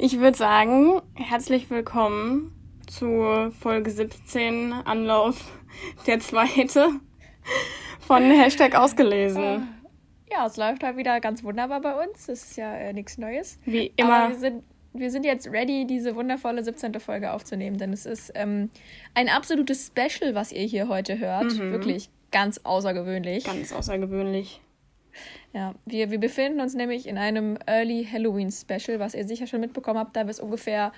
Ich würde sagen, herzlich willkommen zu Folge 17, Anlauf der zweite von Hashtag ausgelesen. Äh, ja, es läuft halt wieder ganz wunderbar bei uns. Das ist ja äh, nichts Neues. Wie immer. Aber wir sind, wir sind jetzt ready, diese wundervolle 17. Folge aufzunehmen, denn es ist ähm, ein absolutes Special, was ihr hier heute hört. Mhm. Wirklich ganz außergewöhnlich. Ganz außergewöhnlich. Ja, wir, wir befinden uns nämlich in einem Early Halloween Special, was ihr sicher schon mitbekommen habt, da wir es ungefähr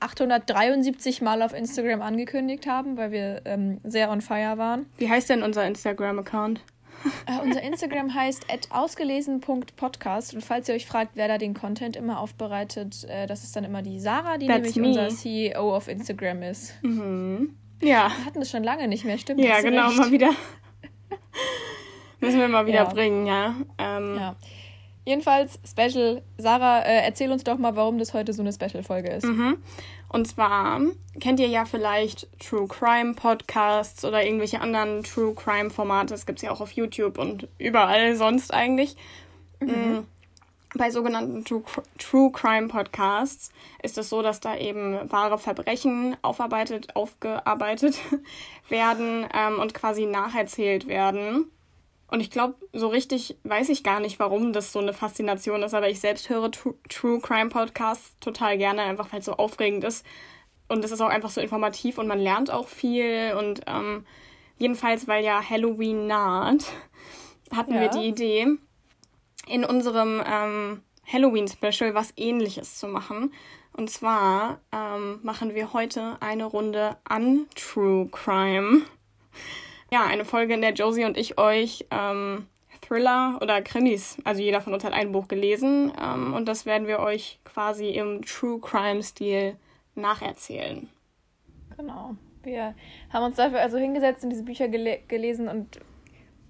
873 Mal auf Instagram angekündigt haben, weil wir ähm, sehr on fire waren. Wie heißt denn unser Instagram-Account? Äh, unser Instagram heißt ausgelesen.podcast und falls ihr euch fragt, wer da den Content immer aufbereitet, äh, das ist dann immer die Sarah, die That's nämlich me. unser CEO auf Instagram ist. Mhm. Ja. Wir hatten das schon lange nicht mehr, stimmt? Ja, genau, recht. mal wieder. Müssen wir mal wieder ja. bringen, ja. Ähm, ja. Jedenfalls, Special. Sarah, äh, erzähl uns doch mal, warum das heute so eine Special-Folge ist. Mhm. Und zwar kennt ihr ja vielleicht True Crime Podcasts oder irgendwelche anderen True Crime Formate. Das gibt es ja auch auf YouTube und überall sonst eigentlich. Mhm. Mm, bei sogenannten True, True Crime Podcasts ist es so, dass da eben wahre Verbrechen aufarbeitet, aufgearbeitet werden ähm, und quasi nacherzählt werden. Und ich glaube, so richtig weiß ich gar nicht, warum das so eine Faszination ist, aber ich selbst höre True, True Crime Podcasts total gerne, einfach weil es so aufregend ist. Und es ist auch einfach so informativ und man lernt auch viel. Und ähm, jedenfalls, weil ja Halloween naht, hatten ja. wir die Idee, in unserem ähm, Halloween-Special was ähnliches zu machen. Und zwar ähm, machen wir heute eine Runde an True Crime ja, eine Folge, in der Josie und ich euch ähm, Thriller oder Krimis, also jeder von uns hat ein Buch gelesen ähm, und das werden wir euch quasi im True Crime-Stil nacherzählen. Genau. Wir haben uns dafür also hingesetzt und diese Bücher gele gelesen und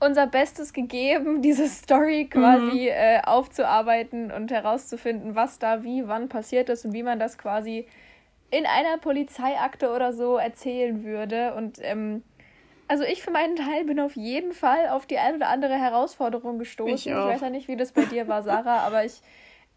unser Bestes gegeben, diese Story quasi mhm. äh, aufzuarbeiten und herauszufinden, was da wie wann passiert ist und wie man das quasi in einer Polizeiakte oder so erzählen würde. Und ähm, also ich für meinen Teil bin auf jeden Fall auf die ein oder andere Herausforderung gestoßen. Ich, ich weiß ja nicht, wie das bei dir war, Sarah, aber ich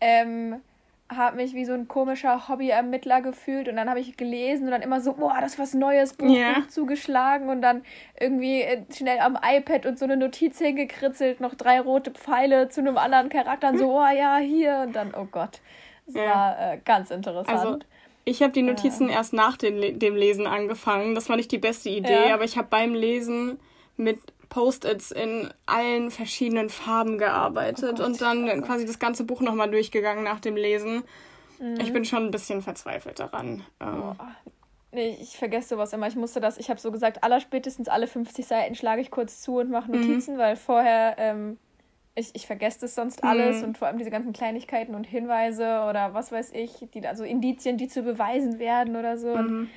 ähm, habe mich wie so ein komischer Hobbyermittler gefühlt und dann habe ich gelesen und dann immer so, boah, das ist was Neues, Buch, yeah. Buch zugeschlagen und dann irgendwie äh, schnell am iPad und so eine Notiz hingekritzelt, noch drei rote Pfeile zu einem anderen Charakter und so, oh ja, hier und dann, oh Gott. Das ja. war äh, ganz interessant. Also ich habe die Notizen ja. erst nach dem, dem Lesen angefangen. Das war nicht die beste Idee, ja. aber ich habe beim Lesen mit Post-its in allen verschiedenen Farben gearbeitet oh und dann quasi das ganze Buch nochmal durchgegangen nach dem Lesen. Mhm. Ich bin schon ein bisschen verzweifelt daran. Oh. Nee, ich vergesse sowas immer. Ich musste das, ich habe so gesagt, allerspätestens alle 50 Seiten schlage ich kurz zu und mache mhm. Notizen, mhm. weil vorher ähm, ich, ich vergesse das sonst alles mhm. und vor allem diese ganzen Kleinigkeiten und Hinweise oder was weiß ich, die, also Indizien, die zu beweisen werden oder so. Mhm. Und,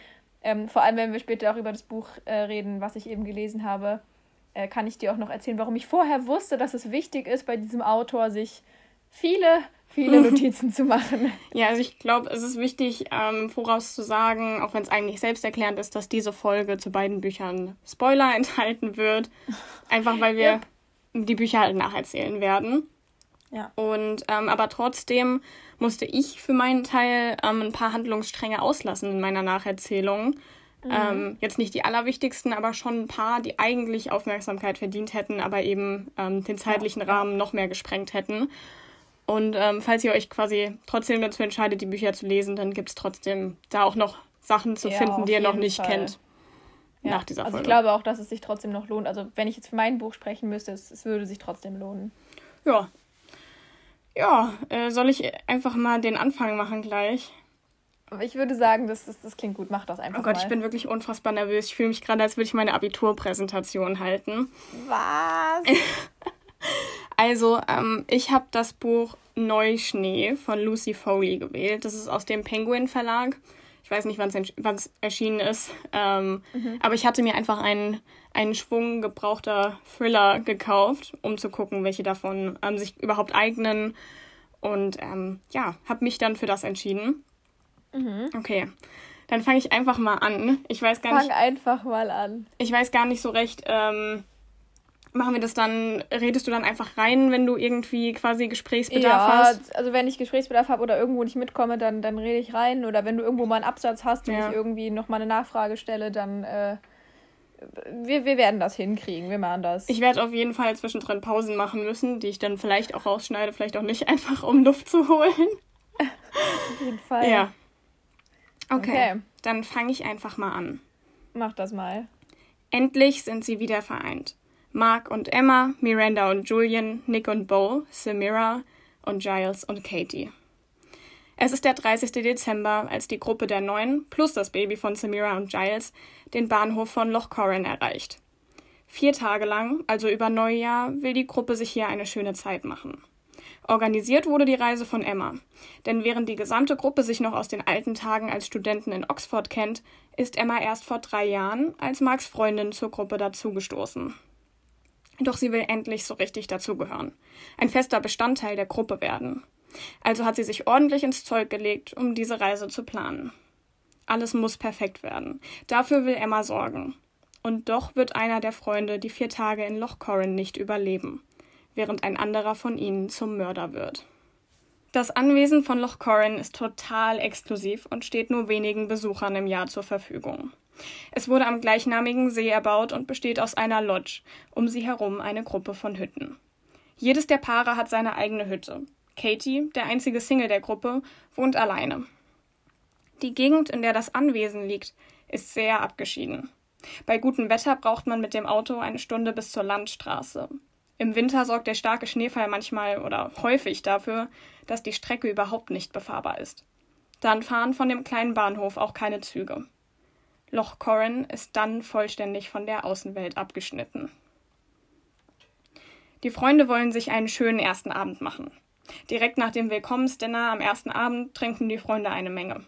ähm, vor allem, wenn wir später auch über das Buch äh, reden, was ich eben gelesen habe, äh, kann ich dir auch noch erzählen, warum ich vorher wusste, dass es wichtig ist, bei diesem Autor sich viele, viele Notizen zu machen. Ja, also ich glaube, es ist wichtig, ähm, vorauszusagen, auch wenn es eigentlich selbsterklärend ist, dass diese Folge zu beiden Büchern Spoiler enthalten wird. Einfach weil wir. Yep die Bücher halt nacherzählen werden. Ja. Und ähm, aber trotzdem musste ich für meinen Teil ähm, ein paar Handlungsstränge auslassen in meiner Nacherzählung. Mhm. Ähm, jetzt nicht die allerwichtigsten, aber schon ein paar, die eigentlich Aufmerksamkeit verdient hätten, aber eben ähm, den zeitlichen ja. Rahmen noch mehr gesprengt hätten. Und ähm, falls ihr euch quasi trotzdem dazu entscheidet, die Bücher zu lesen, dann gibt es trotzdem da auch noch Sachen zu ja, finden, die ihr noch nicht Fall. kennt ja. nach dieser Folge. Also ich glaube auch, dass es sich trotzdem noch lohnt. Also wenn ich jetzt für mein Buch sprechen müsste, es, es würde sich trotzdem lohnen. Ja. Ja, äh, soll ich einfach mal den Anfang machen gleich? Ich würde sagen, das, das, das klingt gut. Mach das einfach Oh Gott, mal. ich bin wirklich unfassbar nervös. Ich fühle mich gerade, als würde ich meine Abiturpräsentation halten. Was? also, ähm, ich habe das Buch Neuschnee von Lucy Foley gewählt. Das ist aus dem Penguin Verlag. Ich weiß nicht, wann es erschienen ist. Ähm, mhm. Aber ich hatte mir einfach einen, einen Schwung gebrauchter Thriller gekauft, um zu gucken, welche davon ähm, sich überhaupt eignen. Und ähm, ja, habe mich dann für das entschieden. Mhm. Okay. Dann fange ich einfach mal an. Ich weiß gar Fang nicht. einfach mal an. Ich weiß gar nicht so recht, ähm, Machen wir das dann, redest du dann einfach rein, wenn du irgendwie quasi Gesprächsbedarf ja, hast? also wenn ich Gesprächsbedarf habe oder irgendwo nicht mitkomme, dann, dann rede ich rein. Oder wenn du irgendwo mal einen Absatz hast und ja. ich irgendwie nochmal eine Nachfrage stelle, dann äh, wir, wir werden das hinkriegen, wir machen das. Ich werde auf jeden Fall zwischendrin Pausen machen müssen, die ich dann vielleicht auch rausschneide, vielleicht auch nicht, einfach um Luft zu holen. auf jeden Fall. Ja. Okay, okay. dann fange ich einfach mal an. Mach das mal. Endlich sind sie wieder vereint. Mark und Emma, Miranda und Julian, Nick und Bo, Samira und Giles und Katie. Es ist der 30. Dezember, als die Gruppe der Neuen plus das Baby von Samira und Giles den Bahnhof von Loch Corran erreicht. Vier Tage lang, also über Neujahr, will die Gruppe sich hier eine schöne Zeit machen. Organisiert wurde die Reise von Emma, denn während die gesamte Gruppe sich noch aus den alten Tagen als Studenten in Oxford kennt, ist Emma erst vor drei Jahren als Marks Freundin zur Gruppe dazugestoßen. Doch sie will endlich so richtig dazugehören, ein fester Bestandteil der Gruppe werden. Also hat sie sich ordentlich ins Zeug gelegt, um diese Reise zu planen. Alles muss perfekt werden. Dafür will Emma sorgen. Und doch wird einer der Freunde die vier Tage in Loch Corrin nicht überleben, während ein anderer von ihnen zum Mörder wird. Das Anwesen von Loch Corrin ist total exklusiv und steht nur wenigen Besuchern im Jahr zur Verfügung. Es wurde am gleichnamigen See erbaut und besteht aus einer Lodge, um sie herum eine Gruppe von Hütten. Jedes der Paare hat seine eigene Hütte. Katie, der einzige Single der Gruppe, wohnt alleine. Die Gegend, in der das Anwesen liegt, ist sehr abgeschieden. Bei gutem Wetter braucht man mit dem Auto eine Stunde bis zur Landstraße. Im Winter sorgt der starke Schneefall manchmal oder häufig dafür, dass die Strecke überhaupt nicht befahrbar ist. Dann fahren von dem kleinen Bahnhof auch keine Züge. Loch Corrin ist dann vollständig von der Außenwelt abgeschnitten. Die Freunde wollen sich einen schönen ersten Abend machen. Direkt nach dem Willkommensdinner am ersten Abend trinken die Freunde eine Menge.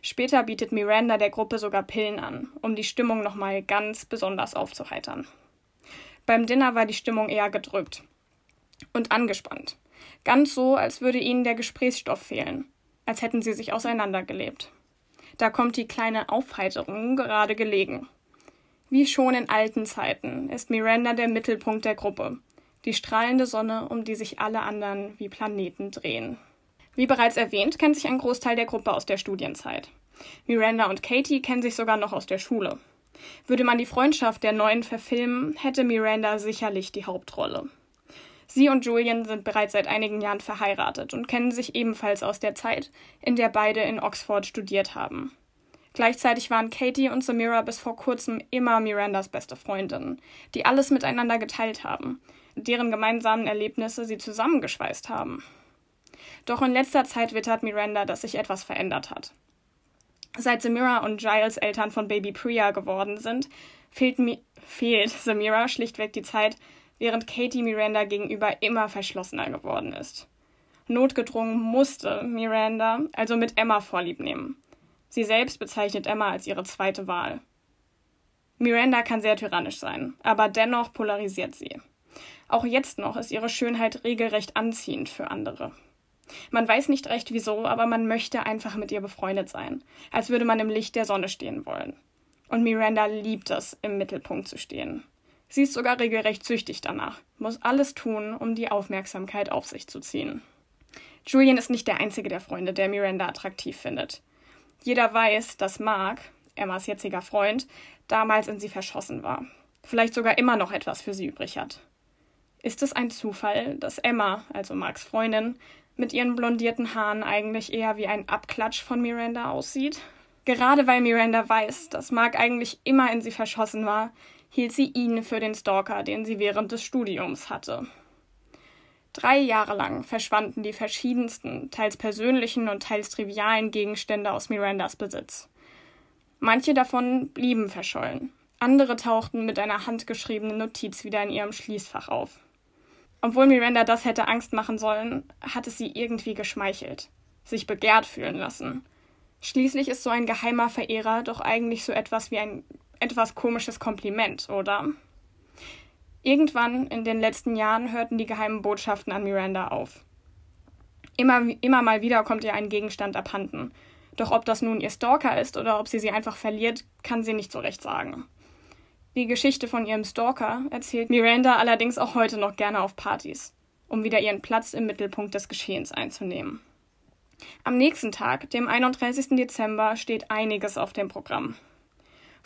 Später bietet Miranda der Gruppe sogar Pillen an, um die Stimmung nochmal ganz besonders aufzuheitern. Beim Dinner war die Stimmung eher gedrückt und angespannt. Ganz so, als würde ihnen der Gesprächsstoff fehlen, als hätten sie sich auseinandergelebt. Da kommt die kleine Aufheiterung gerade gelegen. Wie schon in alten Zeiten ist Miranda der Mittelpunkt der Gruppe, die strahlende Sonne, um die sich alle anderen wie Planeten drehen. Wie bereits erwähnt, kennt sich ein Großteil der Gruppe aus der Studienzeit. Miranda und Katie kennen sich sogar noch aus der Schule. Würde man die Freundschaft der Neuen verfilmen, hätte Miranda sicherlich die Hauptrolle. Sie und Julian sind bereits seit einigen Jahren verheiratet und kennen sich ebenfalls aus der Zeit, in der beide in Oxford studiert haben. Gleichzeitig waren Katie und Samira bis vor kurzem immer Mirandas beste Freundinnen, die alles miteinander geteilt haben, deren gemeinsamen Erlebnisse sie zusammengeschweißt haben. Doch in letzter Zeit wittert Miranda, dass sich etwas verändert hat. Seit Samira und Giles Eltern von Baby Priya geworden sind, fehlt, fehlt Samira schlichtweg die Zeit, während Katie Miranda gegenüber immer verschlossener geworden ist. Notgedrungen musste Miranda also mit Emma Vorlieb nehmen. Sie selbst bezeichnet Emma als ihre zweite Wahl. Miranda kann sehr tyrannisch sein, aber dennoch polarisiert sie. Auch jetzt noch ist ihre Schönheit regelrecht anziehend für andere. Man weiß nicht recht wieso, aber man möchte einfach mit ihr befreundet sein, als würde man im Licht der Sonne stehen wollen. Und Miranda liebt es, im Mittelpunkt zu stehen. Sie ist sogar regelrecht süchtig danach, muss alles tun, um die Aufmerksamkeit auf sich zu ziehen. Julian ist nicht der einzige der Freunde, der Miranda attraktiv findet. Jeder weiß, dass Mark, Emmas jetziger Freund, damals in sie verschossen war. Vielleicht sogar immer noch etwas für sie übrig hat. Ist es ein Zufall, dass Emma, also Marks Freundin, mit ihren blondierten Haaren eigentlich eher wie ein Abklatsch von Miranda aussieht? Gerade weil Miranda weiß, dass Mark eigentlich immer in sie verschossen war, hielt sie ihn für den Stalker, den sie während des Studiums hatte. Drei Jahre lang verschwanden die verschiedensten, teils persönlichen und teils trivialen Gegenstände aus Mirandas Besitz. Manche davon blieben verschollen, andere tauchten mit einer handgeschriebenen Notiz wieder in ihrem Schließfach auf. Obwohl Miranda das hätte Angst machen sollen, hat es sie irgendwie geschmeichelt, sich begehrt fühlen lassen. Schließlich ist so ein geheimer Verehrer doch eigentlich so etwas wie ein etwas komisches Kompliment, oder? Irgendwann in den letzten Jahren hörten die geheimen Botschaften an Miranda auf. Immer, immer mal wieder kommt ihr ein Gegenstand abhanden. Doch ob das nun ihr Stalker ist oder ob sie sie einfach verliert, kann sie nicht so recht sagen. Die Geschichte von ihrem Stalker erzählt Miranda allerdings auch heute noch gerne auf Partys, um wieder ihren Platz im Mittelpunkt des Geschehens einzunehmen. Am nächsten Tag, dem 31. Dezember, steht einiges auf dem Programm.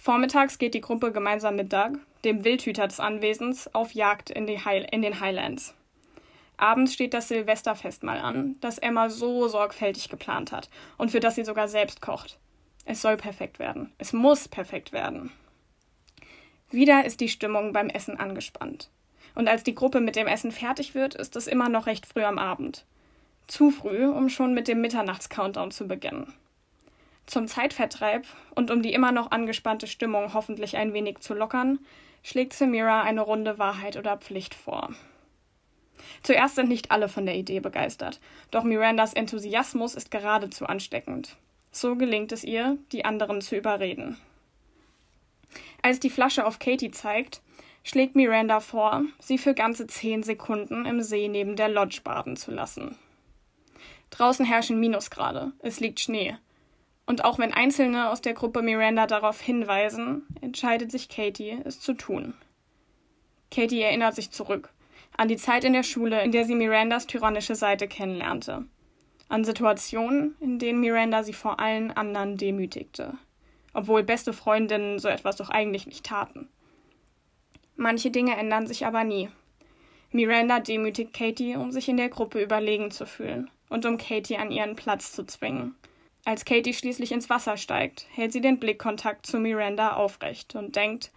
Vormittags geht die Gruppe gemeinsam mit Doug, dem Wildhüter des Anwesens, auf Jagd in, in den Highlands. Abends steht das Silvesterfest mal an, das Emma so sorgfältig geplant hat und für das sie sogar selbst kocht. Es soll perfekt werden. Es muss perfekt werden. Wieder ist die Stimmung beim Essen angespannt. Und als die Gruppe mit dem Essen fertig wird, ist es immer noch recht früh am Abend. Zu früh, um schon mit dem Mitternachts-Countdown zu beginnen. Zum Zeitvertreib und um die immer noch angespannte Stimmung hoffentlich ein wenig zu lockern, schlägt Samira eine Runde Wahrheit oder Pflicht vor. Zuerst sind nicht alle von der Idee begeistert, doch Mirandas Enthusiasmus ist geradezu ansteckend. So gelingt es ihr, die anderen zu überreden. Als die Flasche auf Katie zeigt, schlägt Miranda vor, sie für ganze zehn Sekunden im See neben der Lodge baden zu lassen. Draußen herrschen Minusgrade, es liegt Schnee. Und auch wenn Einzelne aus der Gruppe Miranda darauf hinweisen, entscheidet sich Katie, es zu tun. Katie erinnert sich zurück an die Zeit in der Schule, in der sie Mirandas tyrannische Seite kennenlernte. An Situationen, in denen Miranda sie vor allen anderen demütigte. Obwohl beste Freundinnen so etwas doch eigentlich nicht taten. Manche Dinge ändern sich aber nie. Miranda demütigt Katie, um sich in der Gruppe überlegen zu fühlen und um Katie an ihren Platz zu zwingen. Als Katie schließlich ins Wasser steigt, hält sie den Blickkontakt zu Miranda aufrecht und denkt,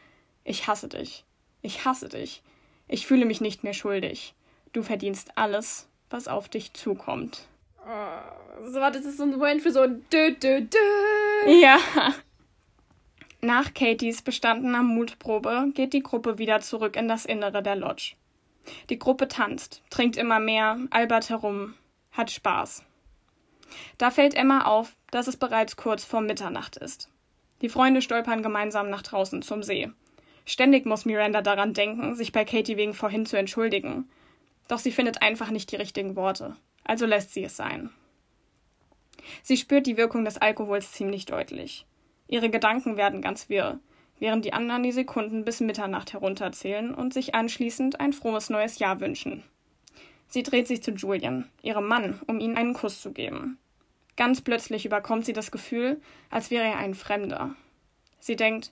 ich hasse dich. Ich hasse dich. Ich fühle mich nicht mehr schuldig. Du verdienst alles, was auf dich zukommt. Oh, so, das ist so ein Moment für so ein Dö, Dö, Dö. Ja. Nach Katies bestandener Mutprobe geht die Gruppe wieder zurück in das Innere der Lodge. Die Gruppe tanzt, trinkt immer mehr, albert herum, hat Spaß. Da fällt Emma auf, dass es bereits kurz vor Mitternacht ist. Die Freunde stolpern gemeinsam nach draußen zum See. Ständig muss Miranda daran denken, sich bei Katie wegen vorhin zu entschuldigen. Doch sie findet einfach nicht die richtigen Worte. Also lässt sie es sein. Sie spürt die Wirkung des Alkohols ziemlich deutlich. Ihre Gedanken werden ganz wirr, während die anderen die Sekunden bis Mitternacht herunterzählen und sich anschließend ein frohes neues Jahr wünschen. Sie dreht sich zu Julian, ihrem Mann, um ihm einen Kuss zu geben. Ganz plötzlich überkommt sie das Gefühl, als wäre er ein Fremder. Sie denkt,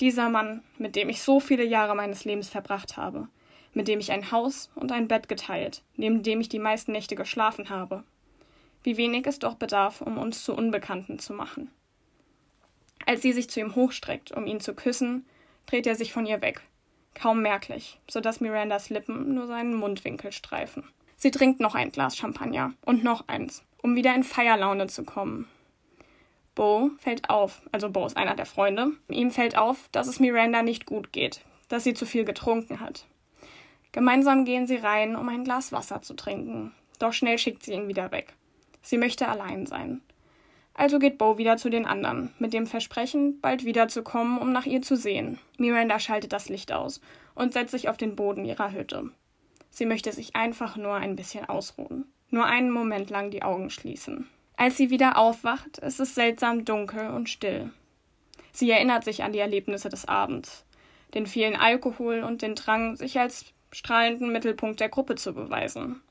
dieser Mann, mit dem ich so viele Jahre meines Lebens verbracht habe, mit dem ich ein Haus und ein Bett geteilt, neben dem ich die meisten Nächte geschlafen habe. Wie wenig es doch bedarf, um uns zu Unbekannten zu machen. Als sie sich zu ihm hochstreckt, um ihn zu küssen, dreht er sich von ihr weg, kaum merklich, so dass Mirandas Lippen nur seinen Mundwinkel streifen. Sie trinkt noch ein Glas Champagner und noch eins, um wieder in Feierlaune zu kommen. Bo fällt auf, also Bo ist einer der Freunde, ihm fällt auf, dass es Miranda nicht gut geht, dass sie zu viel getrunken hat. Gemeinsam gehen sie rein, um ein Glas Wasser zu trinken, doch schnell schickt sie ihn wieder weg. Sie möchte allein sein. Also geht Bo wieder zu den anderen, mit dem Versprechen, bald wiederzukommen, um nach ihr zu sehen. Miranda schaltet das Licht aus und setzt sich auf den Boden ihrer Hütte. Sie möchte sich einfach nur ein bisschen ausruhen, nur einen Moment lang die Augen schließen. Als sie wieder aufwacht, ist es seltsam dunkel und still. Sie erinnert sich an die Erlebnisse des Abends, den vielen Alkohol und den Drang, sich als strahlenden Mittelpunkt der Gruppe zu beweisen.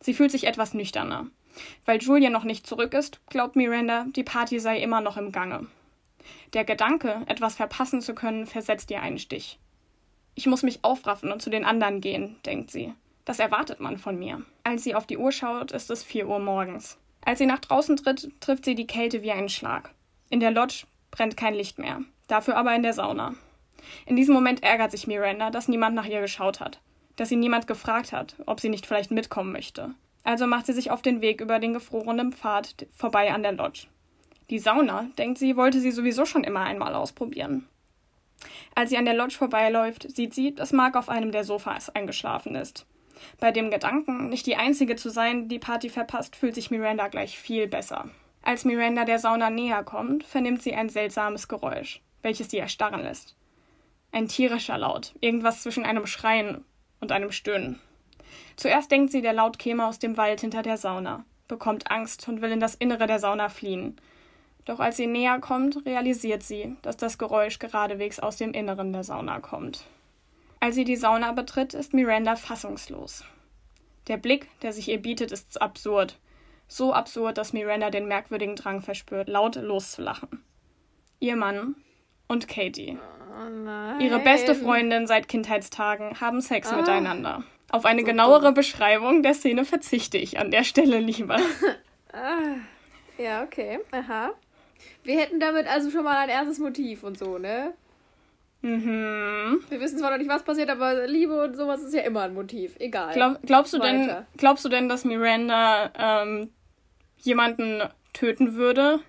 Sie fühlt sich etwas nüchterner. Weil Julia noch nicht zurück ist, glaubt Miranda, die Party sei immer noch im Gange. Der Gedanke, etwas verpassen zu können, versetzt ihr einen Stich. Ich muss mich aufraffen und zu den anderen gehen, denkt sie. Das erwartet man von mir. Als sie auf die Uhr schaut, ist es vier Uhr morgens. Als sie nach draußen tritt, trifft sie die Kälte wie einen Schlag. In der Lodge brennt kein Licht mehr, dafür aber in der Sauna. In diesem Moment ärgert sich Miranda, dass niemand nach ihr geschaut hat, dass sie niemand gefragt hat, ob sie nicht vielleicht mitkommen möchte. Also macht sie sich auf den Weg über den gefrorenen Pfad vorbei an der Lodge. Die Sauna, denkt sie, wollte sie sowieso schon immer einmal ausprobieren. Als sie an der Lodge vorbeiläuft, sieht sie, dass Mark auf einem der Sofas eingeschlafen ist. Bei dem Gedanken, nicht die Einzige zu sein, die Party verpasst, fühlt sich Miranda gleich viel besser. Als Miranda der Sauna näher kommt, vernimmt sie ein seltsames Geräusch, welches sie erstarren lässt. Ein tierischer Laut, irgendwas zwischen einem Schreien und einem Stöhnen. Zuerst denkt sie, der Laut käme aus dem Wald hinter der Sauna, bekommt Angst und will in das Innere der Sauna fliehen. Doch als sie näher kommt, realisiert sie, dass das Geräusch geradewegs aus dem Inneren der Sauna kommt. Als sie die Sauna betritt, ist Miranda fassungslos. Der Blick, der sich ihr bietet, ist absurd. So absurd, dass Miranda den merkwürdigen Drang verspürt, laut loszulachen. Ihr Mann und Katie. Oh ihre beste Freundin seit Kindheitstagen haben Sex ah. miteinander. Auf eine so genauere dumm. Beschreibung der Szene verzichte ich an der Stelle lieber. ah. Ja, okay. Aha. Wir hätten damit also schon mal ein erstes Motiv und so, ne? Mhm. Wir wissen zwar noch nicht, was passiert, aber Liebe und sowas ist ja immer ein Motiv. Egal. Glaub, glaubst, du denn, glaubst du denn, dass Miranda ähm, jemanden töten würde?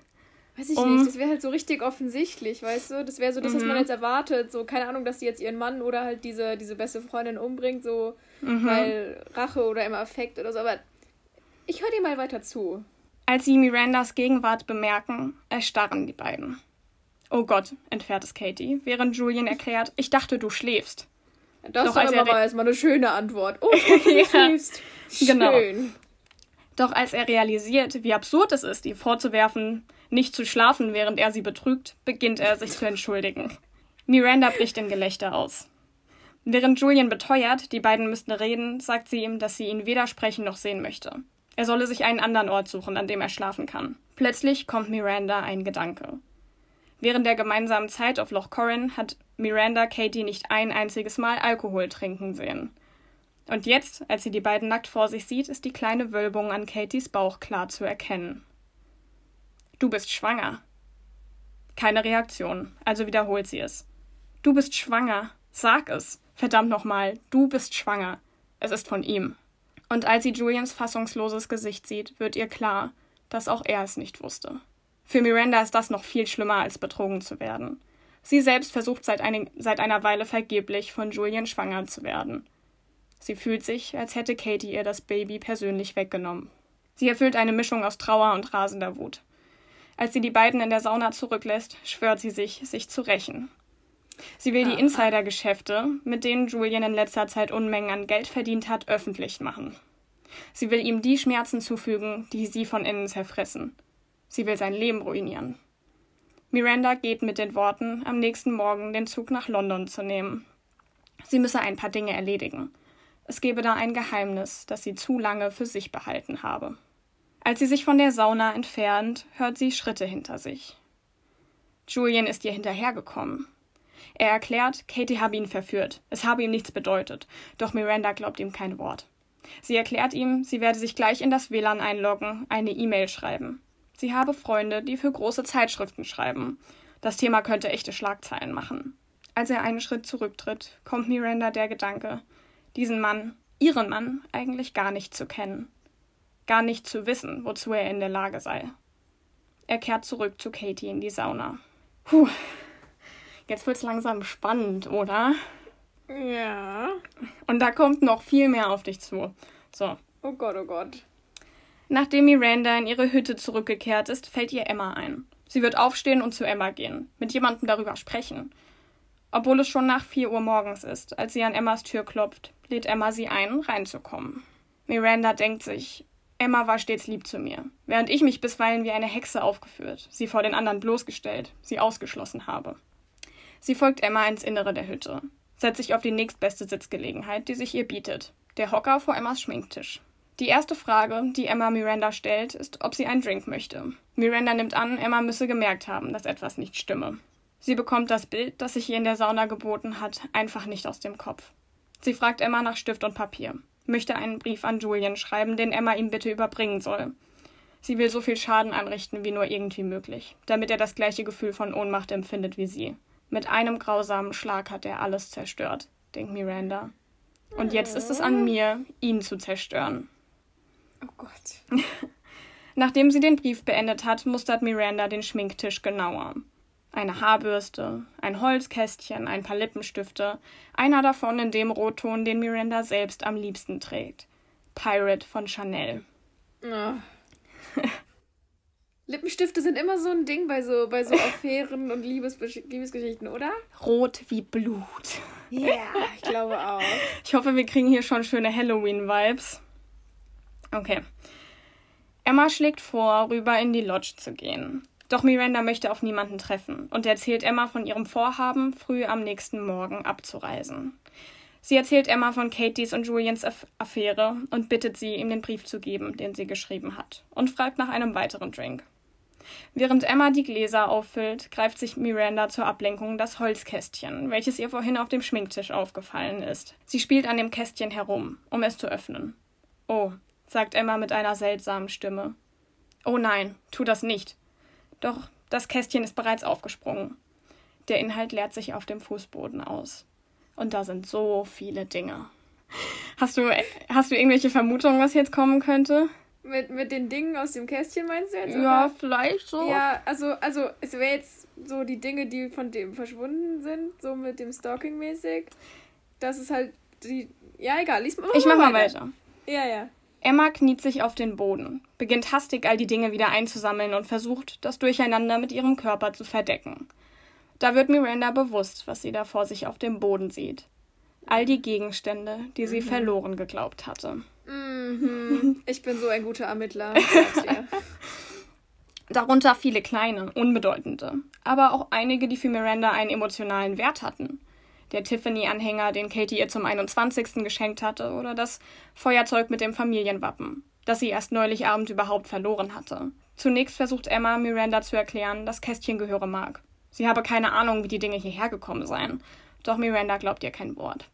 Weiß ich um... nicht, das wäre halt so richtig offensichtlich, weißt du? Das wäre so das, was mhm. man jetzt erwartet. So, keine Ahnung, dass sie jetzt ihren Mann oder halt diese, diese beste Freundin umbringt, so, mhm. weil Rache oder im Affekt oder so. Aber ich höre dir mal weiter zu. Als sie Mirandas Gegenwart bemerken, erstarren die beiden. Oh Gott, entfährt es Katie, während Julian erklärt, ich dachte, du schläfst. Das ist doch aber erstmal eine schöne Antwort. Oh, ich dachte, du ja, schläfst. Genau. Schön. Doch als er realisiert, wie absurd es ist, ihr vorzuwerfen, nicht zu schlafen, während er sie betrügt, beginnt er sich zu entschuldigen. Miranda bricht in Gelächter aus. Während Julian beteuert, die beiden müssten reden, sagt sie ihm, dass sie ihn weder sprechen noch sehen möchte. Er solle sich einen anderen Ort suchen, an dem er schlafen kann. Plötzlich kommt Miranda ein Gedanke. Während der gemeinsamen Zeit auf Loch Corrin hat Miranda Katie nicht ein einziges Mal Alkohol trinken sehen. Und jetzt, als sie die beiden nackt vor sich sieht, ist die kleine Wölbung an Katies Bauch klar zu erkennen. Du bist schwanger. Keine Reaktion, also wiederholt sie es. Du bist schwanger. Sag es. Verdammt nochmal, du bist schwanger. Es ist von ihm. Und als sie Julians fassungsloses Gesicht sieht, wird ihr klar, dass auch er es nicht wusste. Für Miranda ist das noch viel schlimmer, als betrogen zu werden. Sie selbst versucht seit, ein, seit einer Weile vergeblich, von Julian schwanger zu werden. Sie fühlt sich, als hätte Katie ihr das Baby persönlich weggenommen. Sie erfüllt eine Mischung aus Trauer und rasender Wut. Als sie die beiden in der Sauna zurücklässt, schwört sie sich, sich zu rächen. Sie will die ah. Insidergeschäfte, mit denen Julian in letzter Zeit Unmengen an Geld verdient hat, öffentlich machen. Sie will ihm die Schmerzen zufügen, die sie von innen zerfressen. Sie will sein Leben ruinieren. Miranda geht mit den Worten, am nächsten Morgen den Zug nach London zu nehmen. Sie müsse ein paar Dinge erledigen. Es gebe da ein Geheimnis, das sie zu lange für sich behalten habe. Als sie sich von der Sauna entfernt, hört sie Schritte hinter sich. Julian ist ihr hinterhergekommen. Er erklärt, Katie habe ihn verführt. Es habe ihm nichts bedeutet. Doch Miranda glaubt ihm kein Wort. Sie erklärt ihm, sie werde sich gleich in das WLAN einloggen, eine E-Mail schreiben. Sie habe Freunde, die für große Zeitschriften schreiben. Das Thema könnte echte Schlagzeilen machen. Als er einen Schritt zurücktritt, kommt Miranda der Gedanke, diesen Mann, ihren Mann, eigentlich gar nicht zu kennen. Gar nicht zu wissen, wozu er in der Lage sei. Er kehrt zurück zu Katie in die Sauna. Puh, jetzt wird's langsam spannend, oder? Ja. Und da kommt noch viel mehr auf dich zu. So. Oh Gott, oh Gott. Nachdem Miranda in ihre Hütte zurückgekehrt ist, fällt ihr Emma ein. Sie wird aufstehen und zu Emma gehen, mit jemandem darüber sprechen. Obwohl es schon nach vier Uhr morgens ist, als sie an Emmas Tür klopft, lädt Emma sie ein, reinzukommen. Miranda denkt sich, Emma war stets lieb zu mir, während ich mich bisweilen wie eine Hexe aufgeführt, sie vor den anderen bloßgestellt, sie ausgeschlossen habe. Sie folgt Emma ins Innere der Hütte, setzt sich auf die nächstbeste Sitzgelegenheit, die sich ihr bietet, der Hocker vor Emmas Schminktisch. Die erste Frage, die Emma Miranda stellt, ist, ob sie einen Drink möchte. Miranda nimmt an, Emma müsse gemerkt haben, dass etwas nicht stimme. Sie bekommt das Bild, das sich ihr in der Sauna geboten hat, einfach nicht aus dem Kopf. Sie fragt Emma nach Stift und Papier, möchte einen Brief an Julian schreiben, den Emma ihm bitte überbringen soll. Sie will so viel Schaden anrichten wie nur irgendwie möglich, damit er das gleiche Gefühl von Ohnmacht empfindet wie sie. Mit einem grausamen Schlag hat er alles zerstört, denkt Miranda. Und jetzt ist es an mir, ihn zu zerstören. Oh Gott. Nachdem sie den Brief beendet hat, mustert Miranda den Schminktisch genauer. Eine Haarbürste, ein Holzkästchen, ein paar Lippenstifte, einer davon in dem Rotton, den Miranda selbst am liebsten trägt. Pirate von Chanel. Oh. Lippenstifte sind immer so ein Ding bei so, bei so Affären und Liebesbesch Liebesgeschichten, oder? Rot wie Blut. Ja, yeah, ich glaube auch. Ich hoffe, wir kriegen hier schon schöne Halloween-Vibes. Okay. Emma schlägt vor, rüber in die Lodge zu gehen. Doch Miranda möchte auf niemanden treffen und erzählt Emma von ihrem Vorhaben, früh am nächsten Morgen abzureisen. Sie erzählt Emma von Katies und Julians Affäre und bittet sie, ihm den Brief zu geben, den sie geschrieben hat, und fragt nach einem weiteren Drink. Während Emma die Gläser auffüllt, greift sich Miranda zur Ablenkung das Holzkästchen, welches ihr vorhin auf dem Schminktisch aufgefallen ist. Sie spielt an dem Kästchen herum, um es zu öffnen. Oh, sagt Emma mit einer seltsamen Stimme. Oh nein, tu das nicht. Doch das Kästchen ist bereits aufgesprungen. Der Inhalt leert sich auf dem Fußboden aus. Und da sind so viele Dinge. Hast du, hast du irgendwelche Vermutungen, was jetzt kommen könnte? Mit, mit den Dingen aus dem Kästchen meinst du jetzt? Ja, oder? vielleicht so. Ja, also, also es wäre jetzt so die Dinge, die von dem verschwunden sind, so mit dem Stalking-mäßig. Das ist halt die. Ja, egal, lies mal. Ich mach mal weiter. weiter. Ja, ja. Emma kniet sich auf den Boden, beginnt hastig all die Dinge wieder einzusammeln und versucht, das Durcheinander mit ihrem Körper zu verdecken. Da wird Miranda bewusst, was sie da vor sich auf dem Boden sieht. All die Gegenstände, die sie mhm. verloren geglaubt hatte. Mhm. Ich bin so ein guter Ermittler. Darunter viele kleine, unbedeutende, aber auch einige, die für Miranda einen emotionalen Wert hatten. Der Tiffany-Anhänger, den Katie ihr zum 21. geschenkt hatte, oder das Feuerzeug mit dem Familienwappen, das sie erst neulich Abend überhaupt verloren hatte. Zunächst versucht Emma, Miranda zu erklären, das Kästchen gehöre Mark. Sie habe keine Ahnung, wie die Dinge hierher gekommen seien. Doch Miranda glaubt ihr kein Wort.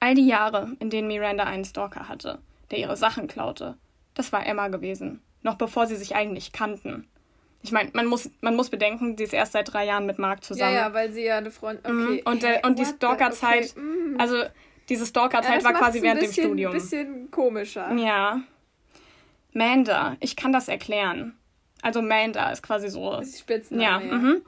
All die Jahre, in denen Miranda einen Stalker hatte, der ihre Sachen klaute, das war Emma gewesen. Noch bevor sie sich eigentlich kannten. Ich meine, man muss, man muss bedenken, sie ist erst seit drei Jahren mit Mark zusammen. Ja, ja, weil sie ja eine Freundin. Mhm. Okay. Und, der, und die Stalkerzeit, okay. Mhm. also diese Stalkerzeit ja, war quasi während bisschen, dem Studium. Ein bisschen komischer. Ja. Manda, ich kann das erklären. Also Manda ist quasi so. Das ist Spitzname, ja. ja. Mhm.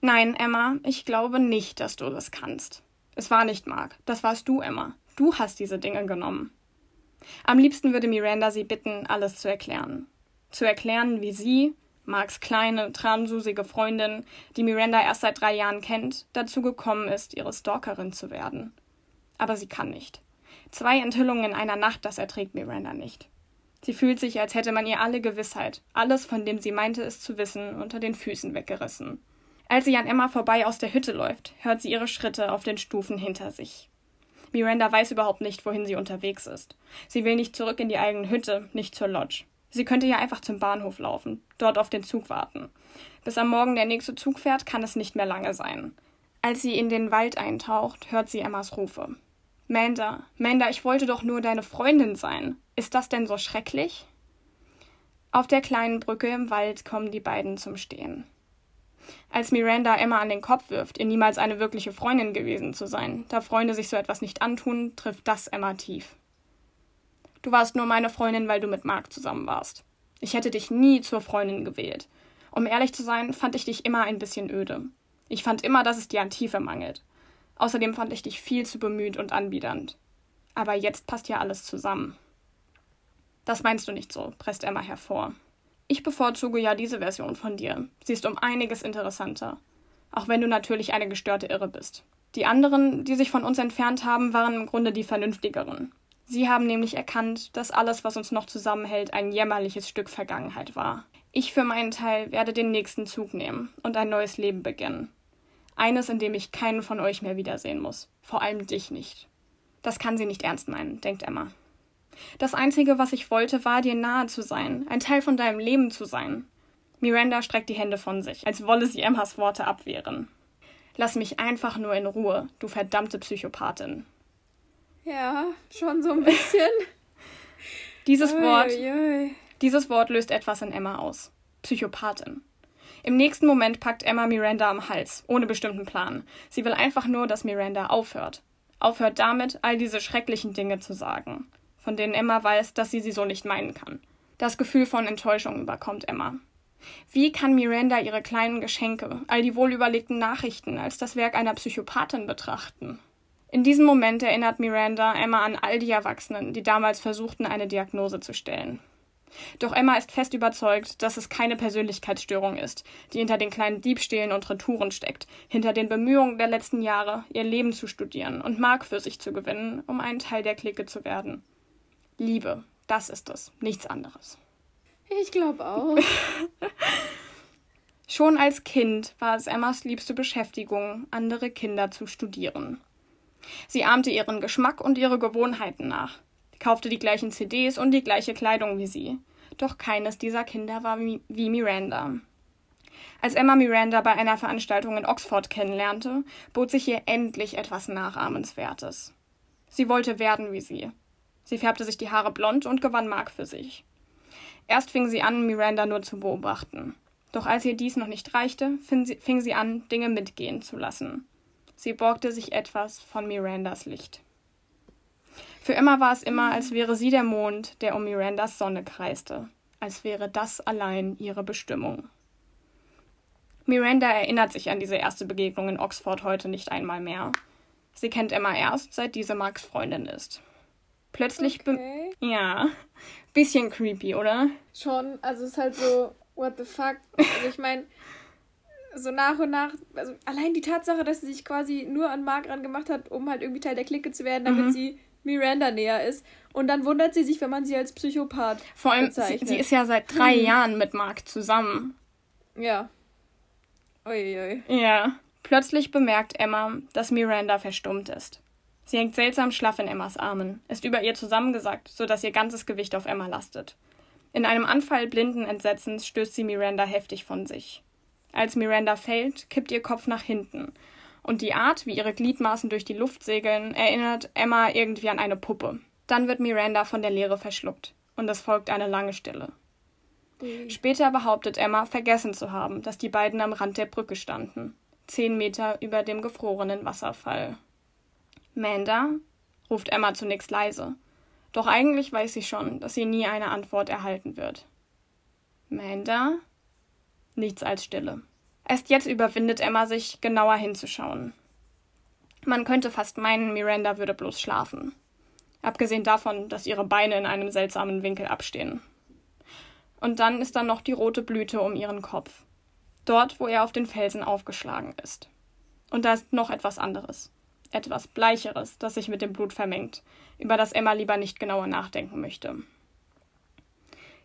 Nein, Emma, ich glaube nicht, dass du das kannst. Es war nicht Mark, das warst du, Emma. Du hast diese Dinge genommen. Am liebsten würde Miranda sie bitten, alles zu erklären. Zu erklären, wie sie, Marks kleine, transusige Freundin, die Miranda erst seit drei Jahren kennt, dazu gekommen ist, ihre Stalkerin zu werden. Aber sie kann nicht. Zwei Enthüllungen in einer Nacht, das erträgt Miranda nicht. Sie fühlt sich, als hätte man ihr alle Gewissheit, alles, von dem sie meinte es zu wissen, unter den Füßen weggerissen. Als sie an Emma vorbei aus der Hütte läuft, hört sie ihre Schritte auf den Stufen hinter sich. Miranda weiß überhaupt nicht, wohin sie unterwegs ist. Sie will nicht zurück in die eigene Hütte, nicht zur Lodge. Sie könnte ja einfach zum Bahnhof laufen, dort auf den Zug warten. Bis am Morgen der nächste Zug fährt, kann es nicht mehr lange sein. Als sie in den Wald eintaucht, hört sie Emmas Rufe. Manda, Manda, ich wollte doch nur deine Freundin sein. Ist das denn so schrecklich? Auf der kleinen Brücke im Wald kommen die beiden zum Stehen. Als Miranda Emma an den Kopf wirft, ihr niemals eine wirkliche Freundin gewesen zu sein, da Freunde sich so etwas nicht antun, trifft das Emma tief. Du warst nur meine Freundin, weil du mit Mark zusammen warst. Ich hätte dich nie zur Freundin gewählt. Um ehrlich zu sein, fand ich dich immer ein bisschen öde. Ich fand immer, dass es dir an Tiefe mangelt. Außerdem fand ich dich viel zu bemüht und anbiedernd. Aber jetzt passt ja alles zusammen. Das meinst du nicht so, presst Emma hervor. Ich bevorzuge ja diese Version von dir. Sie ist um einiges interessanter. Auch wenn du natürlich eine gestörte Irre bist. Die anderen, die sich von uns entfernt haben, waren im Grunde die vernünftigeren. Sie haben nämlich erkannt, dass alles, was uns noch zusammenhält, ein jämmerliches Stück Vergangenheit war. Ich für meinen Teil werde den nächsten Zug nehmen und ein neues Leben beginnen. Eines, in dem ich keinen von euch mehr wiedersehen muss. Vor allem dich nicht. Das kann sie nicht ernst meinen, denkt Emma. Das Einzige, was ich wollte, war, dir nahe zu sein, ein Teil von deinem Leben zu sein. Miranda streckt die Hände von sich, als wolle sie Emmas Worte abwehren. Lass mich einfach nur in Ruhe, du verdammte Psychopathin. Ja, schon so ein bisschen. dieses ui, Wort. Ui. Dieses Wort löst etwas in Emma aus. Psychopathin. Im nächsten Moment packt Emma Miranda am Hals, ohne bestimmten Plan. Sie will einfach nur, dass Miranda aufhört. Aufhört damit, all diese schrecklichen Dinge zu sagen von denen Emma weiß, dass sie sie so nicht meinen kann. Das Gefühl von Enttäuschung überkommt Emma. Wie kann Miranda ihre kleinen Geschenke, all die wohlüberlegten Nachrichten als das Werk einer Psychopathin betrachten? In diesem Moment erinnert Miranda Emma an all die Erwachsenen, die damals versuchten, eine Diagnose zu stellen. Doch Emma ist fest überzeugt, dass es keine Persönlichkeitsstörung ist, die hinter den kleinen Diebstählen und Retouren steckt, hinter den Bemühungen der letzten Jahre, ihr Leben zu studieren und Mark für sich zu gewinnen, um ein Teil der Clique zu werden. Liebe, das ist es, nichts anderes. Ich glaube auch. Schon als Kind war es Emmas liebste Beschäftigung, andere Kinder zu studieren. Sie ahmte ihren Geschmack und ihre Gewohnheiten nach, kaufte die gleichen CDs und die gleiche Kleidung wie sie. Doch keines dieser Kinder war wie, wie Miranda. Als Emma Miranda bei einer Veranstaltung in Oxford kennenlernte, bot sich ihr endlich etwas Nachahmenswertes. Sie wollte werden wie sie. Sie färbte sich die Haare blond und gewann Mark für sich. Erst fing sie an, Miranda nur zu beobachten. Doch als ihr dies noch nicht reichte, fing sie, an, Dinge mitgehen zu lassen. Sie borgte sich etwas von Mirandas Licht. Für Emma war es immer, als wäre sie der Mond, der um Mirandas Sonne kreiste, als wäre das allein ihre Bestimmung. Miranda erinnert sich an diese erste Begegnung in Oxford heute nicht einmal mehr. Sie kennt Emma erst, seit diese Marks Freundin ist. Plötzlich okay. Ja. Bisschen creepy, oder? Schon, also es ist halt so, what the fuck? Also ich meine, so nach und nach, also allein die Tatsache, dass sie sich quasi nur an Mark gemacht hat, um halt irgendwie Teil der Clique zu werden, damit mhm. sie Miranda näher ist. Und dann wundert sie sich, wenn man sie als Psychopath Vor allem, sie, sie, ist ja seit drei mhm. Jahren mit Mark zusammen. Ja. Uiui. Ja. Plötzlich bemerkt Emma, dass Miranda verstummt ist. Sie hängt seltsam schlaff in Emmas Armen, ist über ihr zusammengesackt, sodass ihr ganzes Gewicht auf Emma lastet. In einem Anfall blinden Entsetzens stößt sie Miranda heftig von sich. Als Miranda fällt, kippt ihr Kopf nach hinten, und die Art, wie ihre Gliedmaßen durch die Luft segeln, erinnert Emma irgendwie an eine Puppe. Dann wird Miranda von der Leere verschluckt, und es folgt eine lange Stille. Mhm. Später behauptet Emma, vergessen zu haben, dass die beiden am Rand der Brücke standen, zehn Meter über dem gefrorenen Wasserfall. Manda? ruft Emma zunächst leise. Doch eigentlich weiß sie schon, dass sie nie eine Antwort erhalten wird. Manda? Nichts als Stille. Erst jetzt überwindet Emma sich, genauer hinzuschauen. Man könnte fast meinen, Miranda würde bloß schlafen. Abgesehen davon, dass ihre Beine in einem seltsamen Winkel abstehen. Und dann ist da noch die rote Blüte um ihren Kopf. Dort, wo er auf den Felsen aufgeschlagen ist. Und da ist noch etwas anderes. Etwas Bleicheres, das sich mit dem Blut vermengt, über das Emma lieber nicht genauer nachdenken möchte.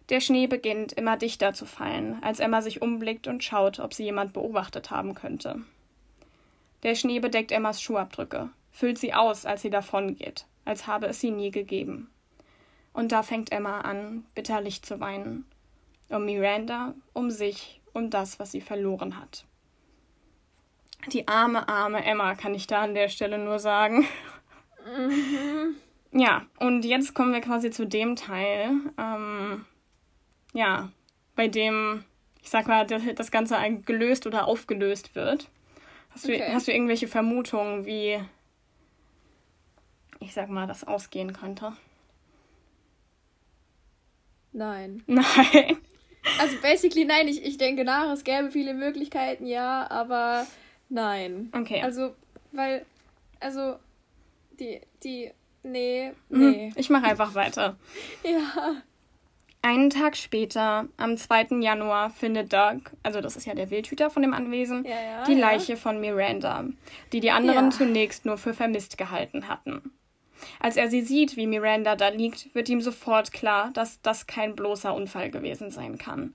Der Schnee beginnt immer dichter zu fallen, als Emma sich umblickt und schaut, ob sie jemand beobachtet haben könnte. Der Schnee bedeckt Emmas Schuhabdrücke, füllt sie aus, als sie davongeht, als habe es sie nie gegeben. Und da fängt Emma an, bitterlich zu weinen. Um Miranda, um sich, um das, was sie verloren hat. Die arme, arme Emma, kann ich da an der Stelle nur sagen. Mhm. Ja, und jetzt kommen wir quasi zu dem Teil, ähm, ja, bei dem, ich sag mal, das Ganze gelöst oder aufgelöst wird. Hast du, okay. hast du irgendwelche Vermutungen, wie, ich sag mal, das ausgehen könnte? Nein. Nein. Also basically nein, ich, ich denke nach, es gäbe viele Möglichkeiten, ja, aber nein. Okay. Also, weil, also, die, die, nee, mhm. nee. Ich mache einfach weiter. ja. Einen Tag später, am 2. Januar, findet Doug, also das ist ja der Wildhüter von dem Anwesen, ja, ja, die Leiche ja. von Miranda, die die anderen zunächst nur für vermisst gehalten hatten. Als er sie sieht, wie Miranda da liegt, wird ihm sofort klar, dass das kein bloßer Unfall gewesen sein kann.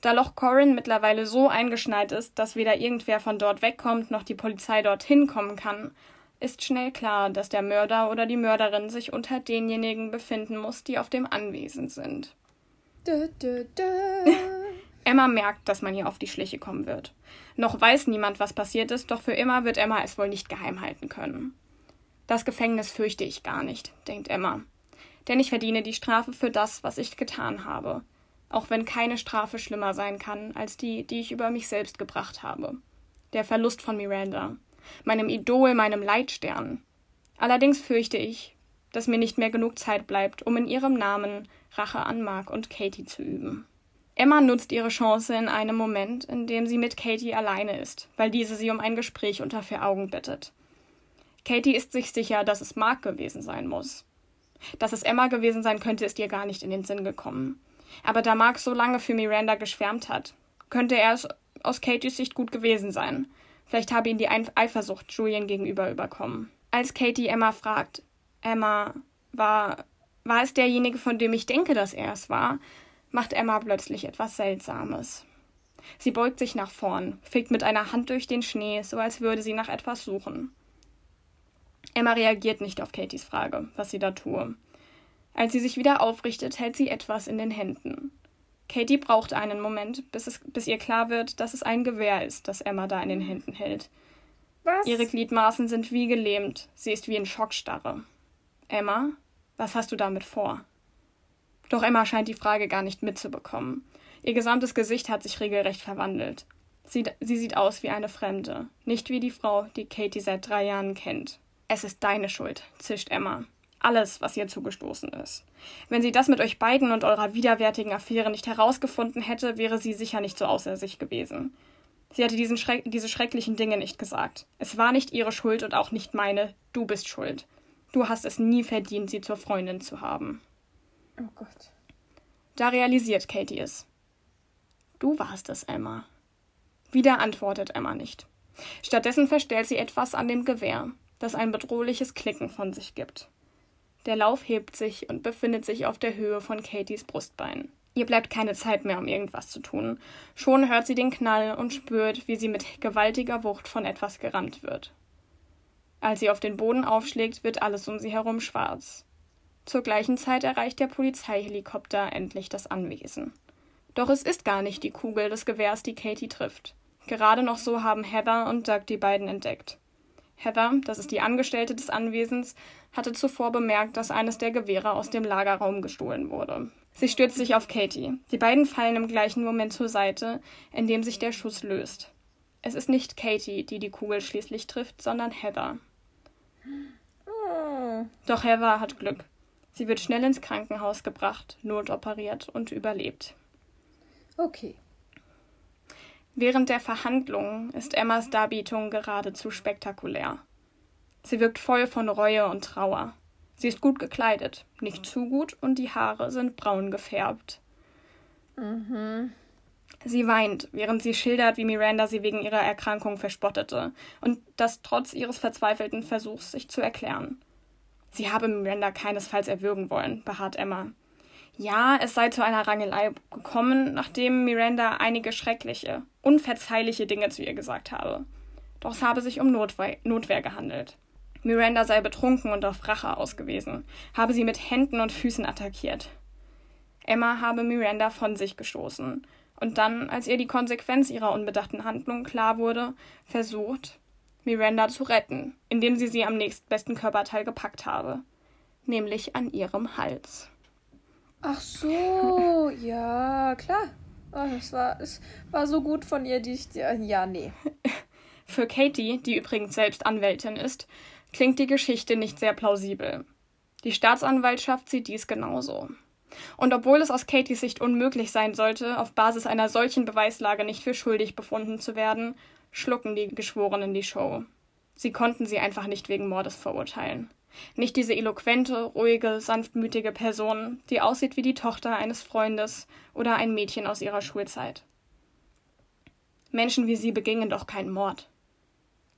Da Loch Corin mittlerweile so eingeschneit ist, dass weder irgendwer von dort wegkommt noch die Polizei dorthin kommen kann, ist schnell klar, dass der Mörder oder die Mörderin sich unter denjenigen befinden muss, die auf dem Anwesen sind. Dö, dö, dö. Emma merkt, dass man ihr auf die Schliche kommen wird. Noch weiß niemand, was passiert ist, doch für immer wird Emma es wohl nicht geheim halten können. Das Gefängnis fürchte ich gar nicht, denkt Emma. Denn ich verdiene die Strafe für das, was ich getan habe. Auch wenn keine Strafe schlimmer sein kann als die, die ich über mich selbst gebracht habe. Der Verlust von Miranda meinem Idol, meinem Leitstern. Allerdings fürchte ich, dass mir nicht mehr genug Zeit bleibt, um in ihrem Namen Rache an Mark und Katie zu üben. Emma nutzt ihre Chance in einem Moment, in dem sie mit Katie alleine ist, weil diese sie um ein Gespräch unter vier Augen bittet. Katie ist sich sicher, dass es Mark gewesen sein muss. Dass es Emma gewesen sein könnte, ist ihr gar nicht in den Sinn gekommen. Aber da Mark so lange für Miranda geschwärmt hat, könnte er es aus Katies Sicht gut gewesen sein. Vielleicht habe ihn die Eifersucht Julian gegenüber überkommen. Als Katie Emma fragt, Emma, war, war es derjenige, von dem ich denke, dass er es war, macht Emma plötzlich etwas Seltsames. Sie beugt sich nach vorn, fegt mit einer Hand durch den Schnee, so als würde sie nach etwas suchen. Emma reagiert nicht auf Katys Frage, was sie da tue. Als sie sich wieder aufrichtet, hält sie etwas in den Händen. Katie braucht einen Moment, bis, es, bis ihr klar wird, dass es ein Gewehr ist, das Emma da in den Händen hält. Was? Ihre Gliedmaßen sind wie gelähmt. Sie ist wie in Schockstarre. Emma, was hast du damit vor? Doch Emma scheint die Frage gar nicht mitzubekommen. Ihr gesamtes Gesicht hat sich regelrecht verwandelt. Sie, sie sieht aus wie eine Fremde, nicht wie die Frau, die Katie seit drei Jahren kennt. Es ist deine Schuld, zischt Emma. Alles, was ihr zugestoßen ist. Wenn sie das mit euch beiden und eurer widerwärtigen Affäre nicht herausgefunden hätte, wäre sie sicher nicht so außer sich gewesen. Sie hatte diesen Schreck diese schrecklichen Dinge nicht gesagt. Es war nicht ihre Schuld und auch nicht meine. Du bist schuld. Du hast es nie verdient, sie zur Freundin zu haben. Oh Gott. Da realisiert Katie es. Du warst es, Emma. Wieder antwortet Emma nicht. Stattdessen verstellt sie etwas an dem Gewehr, das ein bedrohliches Klicken von sich gibt. Der Lauf hebt sich und befindet sich auf der Höhe von Katies Brustbein. Ihr bleibt keine Zeit mehr, um irgendwas zu tun. Schon hört sie den Knall und spürt, wie sie mit gewaltiger Wucht von etwas gerammt wird. Als sie auf den Boden aufschlägt, wird alles um sie herum schwarz. Zur gleichen Zeit erreicht der Polizeihelikopter endlich das Anwesen. Doch es ist gar nicht die Kugel des Gewehrs, die Katie trifft. Gerade noch so haben Heather und Doug die beiden entdeckt. Heather, das ist die Angestellte des Anwesens, hatte zuvor bemerkt, dass eines der Gewehre aus dem Lagerraum gestohlen wurde. Sie stürzt sich auf Katie. Die beiden fallen im gleichen Moment zur Seite, in dem sich der Schuss löst. Es ist nicht Katie, die die Kugel schließlich trifft, sondern Heather. Doch Heather hat Glück. Sie wird schnell ins Krankenhaus gebracht, notoperiert und überlebt. Okay. Während der Verhandlungen ist Emmas Darbietung geradezu spektakulär. Sie wirkt voll von Reue und Trauer. Sie ist gut gekleidet, nicht zu gut, und die Haare sind braun gefärbt. Mhm. Sie weint, während sie schildert, wie Miranda sie wegen ihrer Erkrankung verspottete, und das trotz ihres verzweifelten Versuchs, sich zu erklären. Sie habe Miranda keinesfalls erwürgen wollen, beharrt Emma. Ja, es sei zu einer Rangelei gekommen, nachdem Miranda einige schreckliche, unverzeihliche Dinge zu ihr gesagt habe. Doch es habe sich um Notwehr, Notwehr gehandelt. Miranda sei betrunken und auf Rache ausgewiesen, habe sie mit Händen und Füßen attackiert. Emma habe Miranda von sich gestoßen und dann, als ihr die Konsequenz ihrer unbedachten Handlung klar wurde, versucht, Miranda zu retten, indem sie sie am nächstbesten Körperteil gepackt habe, nämlich an ihrem Hals. Ach so, ja, klar. Oh, das war, es war so gut von ihr, die ich. Ja, nee. Für Katie, die übrigens selbst Anwältin ist, klingt die Geschichte nicht sehr plausibel. Die Staatsanwaltschaft sieht dies genauso. Und obwohl es aus Katies Sicht unmöglich sein sollte, auf Basis einer solchen Beweislage nicht für schuldig befunden zu werden, schlucken die Geschworenen die Show. Sie konnten sie einfach nicht wegen Mordes verurteilen. Nicht diese eloquente, ruhige, sanftmütige Person, die aussieht wie die Tochter eines Freundes oder ein Mädchen aus ihrer Schulzeit. Menschen wie sie begingen doch keinen Mord.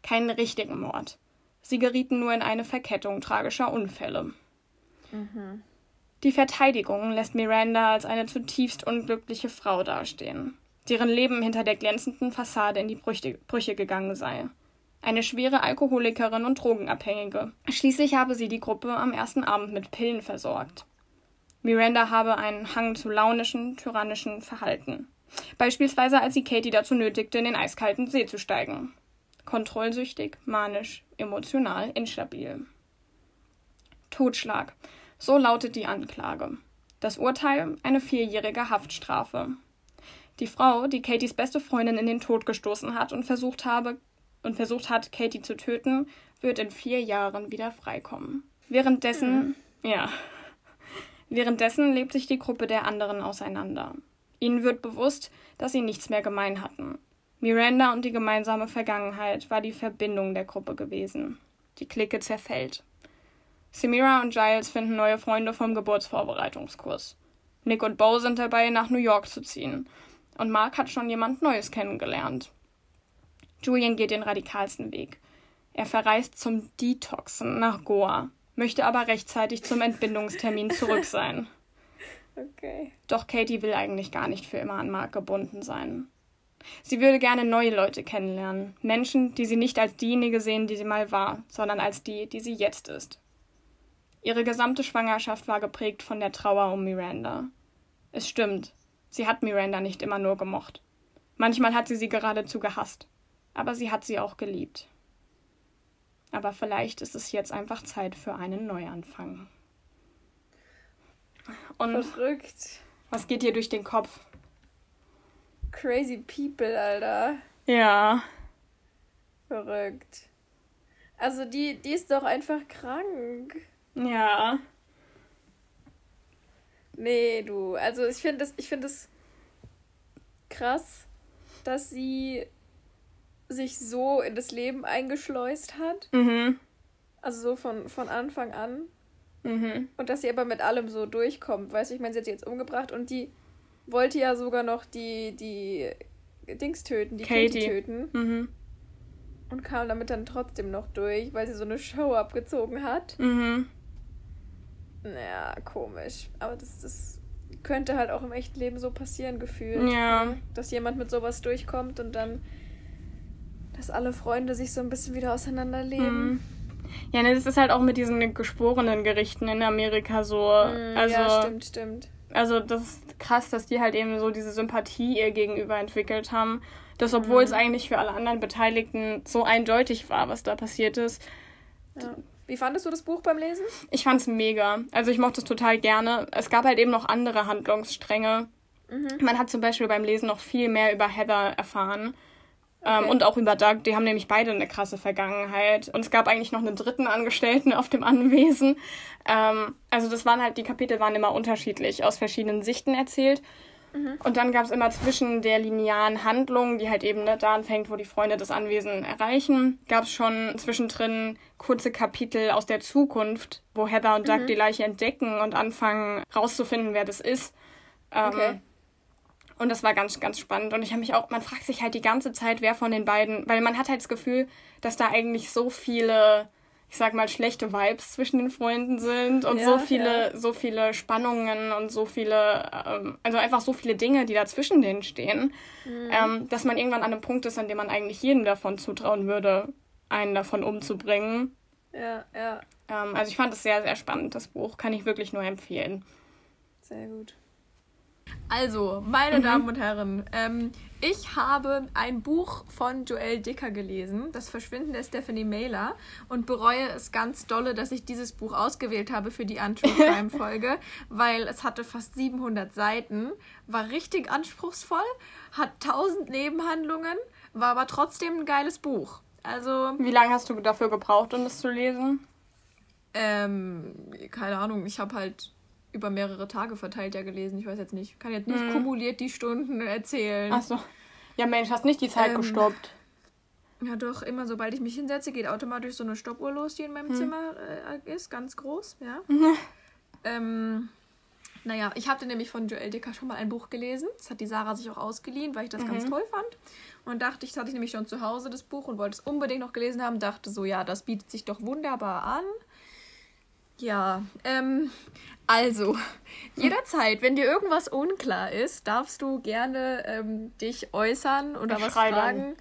Keinen richtigen Mord. Sie gerieten nur in eine Verkettung tragischer Unfälle. Mhm. Die Verteidigung lässt Miranda als eine zutiefst unglückliche Frau dastehen, deren Leben hinter der glänzenden Fassade in die Brüche, Brüche gegangen sei eine schwere Alkoholikerin und Drogenabhängige. Schließlich habe sie die Gruppe am ersten Abend mit Pillen versorgt. Miranda habe einen Hang zu launischen, tyrannischen Verhalten. Beispielsweise als sie Katie dazu nötigte, in den eiskalten See zu steigen. Kontrollsüchtig, manisch, emotional, instabil. Totschlag. So lautet die Anklage. Das Urteil eine vierjährige Haftstrafe. Die Frau, die Katies beste Freundin in den Tod gestoßen hat und versucht habe, und versucht hat, Katie zu töten, wird in vier Jahren wieder freikommen. Währenddessen, mhm. ja, währenddessen lebt sich die Gruppe der anderen auseinander. Ihnen wird bewusst, dass sie nichts mehr gemein hatten. Miranda und die gemeinsame Vergangenheit war die Verbindung der Gruppe gewesen. Die Clique zerfällt. Samira und Giles finden neue Freunde vom Geburtsvorbereitungskurs. Nick und Bo sind dabei, nach New York zu ziehen. Und Mark hat schon jemand Neues kennengelernt. Julian geht den radikalsten Weg. Er verreist zum Detoxen nach Goa, möchte aber rechtzeitig zum Entbindungstermin zurück sein. Okay. Doch Katie will eigentlich gar nicht für immer an Mark gebunden sein. Sie würde gerne neue Leute kennenlernen. Menschen, die sie nicht als diejenige sehen, die sie mal war, sondern als die, die sie jetzt ist. Ihre gesamte Schwangerschaft war geprägt von der Trauer um Miranda. Es stimmt, sie hat Miranda nicht immer nur gemocht. Manchmal hat sie sie geradezu gehasst. Aber sie hat sie auch geliebt. Aber vielleicht ist es jetzt einfach Zeit für einen Neuanfang. Und Verrückt. Was geht dir durch den Kopf? Crazy people, Alter. Ja. Verrückt. Also die, die ist doch einfach krank. Ja. Nee, du. Also ich finde es find krass, dass sie sich so in das Leben eingeschleust hat. Mhm. Also so von, von Anfang an. Mhm. Und dass sie aber mit allem so durchkommt. Weißt du, ich meine, sie hat sie jetzt umgebracht und die wollte ja sogar noch die, die Dings töten, die Katie, Katie töten. Mhm. Und kam damit dann trotzdem noch durch, weil sie so eine Show abgezogen hat. Mhm. Naja, komisch. Aber das, das könnte halt auch im echten Leben so passieren, gefühlt. Ja. Dass jemand mit sowas durchkommt und dann, dass alle Freunde sich so ein bisschen wieder auseinanderleben. Mhm. Ja, ne, das ist halt auch mit diesen geschworenen Gerichten in Amerika so. Mhm, also, ja, stimmt, stimmt. Also, das ist krass, dass die halt eben so diese Sympathie ihr gegenüber entwickelt haben. Dass, obwohl mhm. es eigentlich für alle anderen Beteiligten so eindeutig war, was da passiert ist. Ja. Wie fandest du das Buch beim Lesen? Ich fand es mega. Also ich mochte es total gerne. Es gab halt eben noch andere Handlungsstränge. Mhm. Man hat zum Beispiel beim Lesen noch viel mehr über Heather erfahren. Ähm, okay. Ähm, und auch über Doug. Die haben nämlich beide eine krasse Vergangenheit. Und es gab eigentlich noch einen dritten Angestellten auf dem Anwesen. Ähm, also das waren halt, die Kapitel waren immer unterschiedlich, aus verschiedenen Sichten erzählt. Mhm. Und dann gab es immer zwischen der linearen Handlung, die halt eben ne, da anfängt, wo die Freunde das Anwesen erreichen, gab es schon zwischendrin kurze Kapitel aus der Zukunft, wo Heather und Doug mhm. die Leiche entdecken und anfangen rauszufinden, wer das ist. Ähm, okay. Und das war ganz, ganz spannend. Und ich habe mich auch, man fragt sich halt die ganze Zeit, wer von den beiden, weil man hat halt das Gefühl, dass da eigentlich so viele ich sag mal, schlechte Vibes zwischen den Freunden sind und ja, so viele, ja. so viele Spannungen und so viele, ähm, also einfach so viele Dinge, die da zwischen denen stehen, mhm. ähm, dass man irgendwann an einem Punkt ist, an dem man eigentlich jedem davon zutrauen würde, einen davon umzubringen. Ja, ja. Ähm, also ich fand es sehr, sehr spannend, das Buch. Kann ich wirklich nur empfehlen. Sehr gut. Also, meine mhm. Damen und Herren, ähm, ich habe ein Buch von Joelle Dicker gelesen, Das Verschwinden der Stephanie Mailer, und bereue es ganz dolle, dass ich dieses Buch ausgewählt habe für die Untrue Crime Folge, weil es hatte fast 700 Seiten, war richtig anspruchsvoll, hat 1000 Nebenhandlungen, war aber trotzdem ein geiles Buch. Also. Wie lange hast du dafür gebraucht, um das zu lesen? Ähm, keine Ahnung, ich habe halt über mehrere Tage verteilt ja gelesen. Ich weiß jetzt nicht. Kann jetzt nicht hm. kumuliert die Stunden erzählen. Ach so. Ja, Mensch, hast nicht die Zeit ähm, gestoppt. Ja, doch, immer sobald ich mich hinsetze, geht automatisch so eine Stoppuhr los, die in meinem hm. Zimmer äh, ist, ganz groß, ja. Mhm. Ähm, naja, ich hatte nämlich von Joel Dicker schon mal ein Buch gelesen. Das hat die Sarah sich auch ausgeliehen, weil ich das mhm. ganz toll fand. Und dachte, ich hatte ich nämlich schon zu Hause das Buch und wollte es unbedingt noch gelesen haben. Dachte so, ja, das bietet sich doch wunderbar an. Ja, ähm, also, jederzeit, wenn dir irgendwas unklar ist, darfst du gerne ähm, dich äußern oder ich was fragen.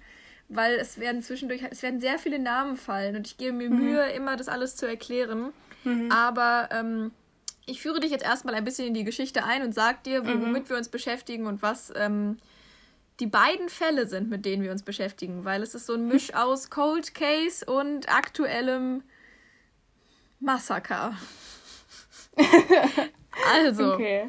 Weil es werden zwischendurch, es werden sehr viele Namen fallen und ich gebe mir mhm. Mühe, immer das alles zu erklären. Mhm. Aber ähm, ich führe dich jetzt erstmal ein bisschen in die Geschichte ein und sag dir, mhm. womit mhm. wir uns beschäftigen und was ähm, die beiden Fälle sind, mit denen wir uns beschäftigen. Weil es ist so ein Misch aus Cold Case und aktuellem Massaker. also, okay.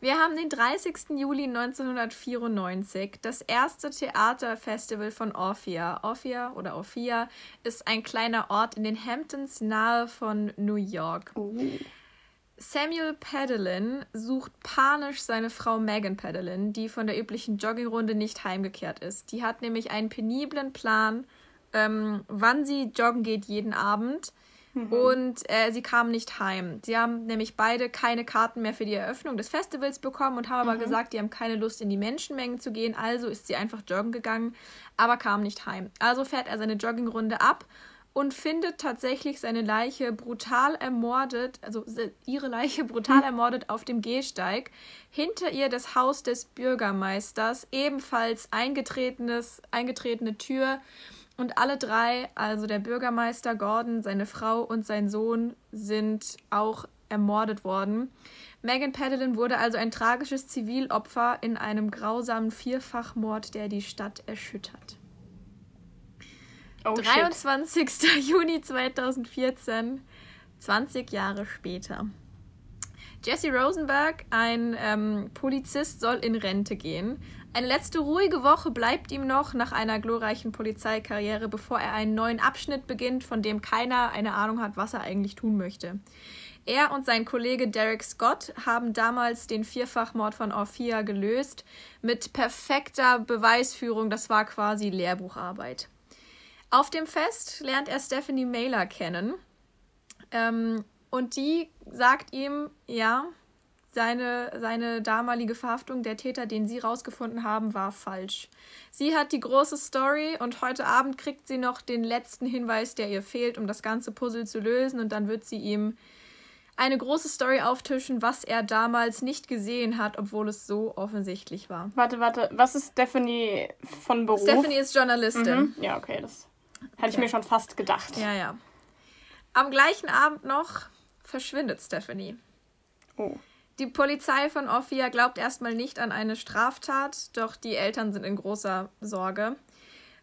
wir haben den 30. Juli 1994, das erste Theaterfestival von Orphea. Orphea oder Orphea ist ein kleiner Ort in den Hamptons nahe von New York. Uh. Samuel Padelin sucht panisch seine Frau Megan Padelin, die von der üblichen Joggingrunde nicht heimgekehrt ist. Die hat nämlich einen peniblen Plan, ähm, wann sie joggen geht jeden Abend Mhm. Und äh, sie kamen nicht heim. Sie haben nämlich beide keine Karten mehr für die Eröffnung des Festivals bekommen und haben mhm. aber gesagt, die haben keine Lust in die Menschenmengen zu gehen. Also ist sie einfach joggen gegangen, aber kam nicht heim. Also fährt er seine Joggingrunde ab und findet tatsächlich seine Leiche brutal ermordet, also ihre Leiche brutal ermordet auf dem Gehsteig. Hinter ihr das Haus des Bürgermeisters, ebenfalls eingetretenes, eingetretene Tür. Und alle drei, also der Bürgermeister Gordon, seine Frau und sein Sohn, sind auch ermordet worden. Megan Paddleton wurde also ein tragisches Zivilopfer in einem grausamen Vierfachmord, der die Stadt erschüttert. Oh, 23. Shit. Juni 2014, 20 Jahre später. Jesse Rosenberg, ein ähm, Polizist, soll in Rente gehen. Eine letzte ruhige Woche bleibt ihm noch nach einer glorreichen Polizeikarriere, bevor er einen neuen Abschnitt beginnt, von dem keiner eine Ahnung hat, was er eigentlich tun möchte. Er und sein Kollege Derek Scott haben damals den Vierfachmord von Orphia gelöst mit perfekter Beweisführung. Das war quasi Lehrbucharbeit. Auf dem Fest lernt er Stephanie Mailer kennen. Ähm, und die sagt ihm, ja, seine, seine damalige Verhaftung, der Täter, den sie rausgefunden haben, war falsch. Sie hat die große Story und heute Abend kriegt sie noch den letzten Hinweis, der ihr fehlt, um das ganze Puzzle zu lösen. Und dann wird sie ihm eine große Story auftischen, was er damals nicht gesehen hat, obwohl es so offensichtlich war. Warte, warte, was ist Stephanie von Beruf? Stephanie ist Journalistin. Mhm. Ja, okay, das hatte ich mir schon fast gedacht. Ja, ja. Am gleichen Abend noch verschwindet Stephanie. Oh. Die Polizei von Ophia glaubt erstmal nicht an eine Straftat, doch die Eltern sind in großer Sorge.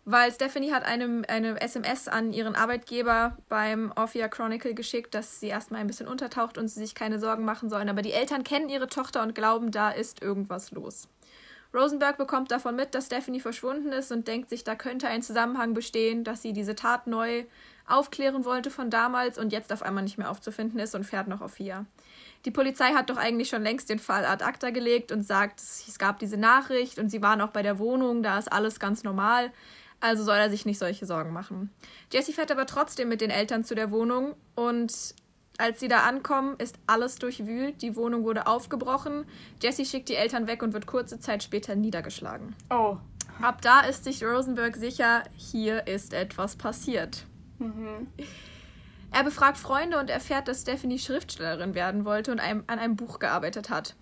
Weil Stephanie hat eine, eine SMS an ihren Arbeitgeber beim Ophia Chronicle geschickt, dass sie erstmal ein bisschen untertaucht und sie sich keine Sorgen machen sollen. Aber die Eltern kennen ihre Tochter und glauben, da ist irgendwas los. Rosenberg bekommt davon mit, dass Stephanie verschwunden ist und denkt sich, da könnte ein Zusammenhang bestehen, dass sie diese Tat neu aufklären wollte von damals und jetzt auf einmal nicht mehr aufzufinden ist und fährt noch auf. Die Polizei hat doch eigentlich schon längst den Fall ad acta gelegt und sagt, es gab diese Nachricht und sie waren auch bei der Wohnung, da ist alles ganz normal. Also soll er sich nicht solche Sorgen machen. Jesse fährt aber trotzdem mit den Eltern zu der Wohnung und als sie da ankommen, ist alles durchwühlt, die Wohnung wurde aufgebrochen. Jesse schickt die Eltern weg und wird kurze Zeit später niedergeschlagen. Oh. Ab da ist sich Rosenberg sicher, hier ist etwas passiert. Mhm. Er befragt Freunde und erfährt, dass Stephanie Schriftstellerin werden wollte und an einem Buch gearbeitet hat.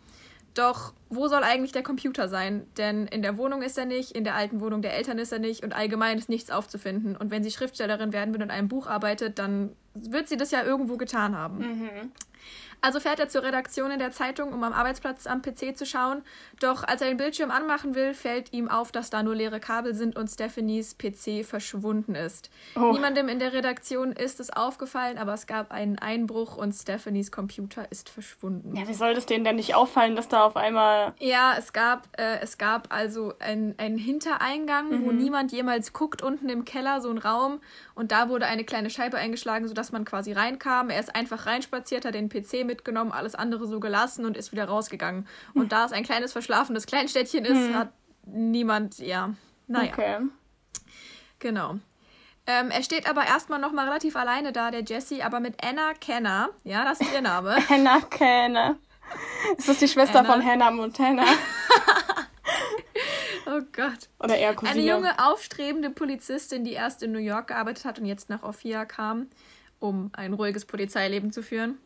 Doch wo soll eigentlich der Computer sein? Denn in der Wohnung ist er nicht, in der alten Wohnung der Eltern ist er nicht und allgemein ist nichts aufzufinden. Und wenn sie Schriftstellerin werden will und an einem Buch arbeitet, dann wird sie das ja irgendwo getan haben. Mhm. Also fährt er zur Redaktion in der Zeitung, um am Arbeitsplatz am PC zu schauen. Doch als er den Bildschirm anmachen will, fällt ihm auf, dass da nur leere Kabel sind und Stephanies PC verschwunden ist. Oh. Niemandem in der Redaktion ist es aufgefallen, aber es gab einen Einbruch und Stephanies Computer ist verschwunden. Ja, wie soll das denen denn nicht auffallen, dass da auf einmal. Ja, es gab, äh, es gab also einen Hintereingang, mhm. wo niemand jemals guckt, unten im Keller, so ein Raum. Und da wurde eine kleine Scheibe eingeschlagen, sodass man quasi reinkam. Er ist einfach reinspaziert, hat den PC mit mitgenommen, alles andere so gelassen und ist wieder rausgegangen. Und da es ein kleines verschlafenes Kleinstädtchen ist, hm. hat niemand, ja, naja. Okay. Genau. Ähm, er steht aber erstmal nochmal relativ alleine da, der Jesse, aber mit Anna Kenner. Ja, das ist ihr Name. Anna Kenner. Ist das die Schwester Anna? von Hannah Montana? oh Gott. Oder eher Cousine. Eine junge, aufstrebende Polizistin, die erst in New York gearbeitet hat und jetzt nach Ophia kam, um ein ruhiges Polizeileben zu führen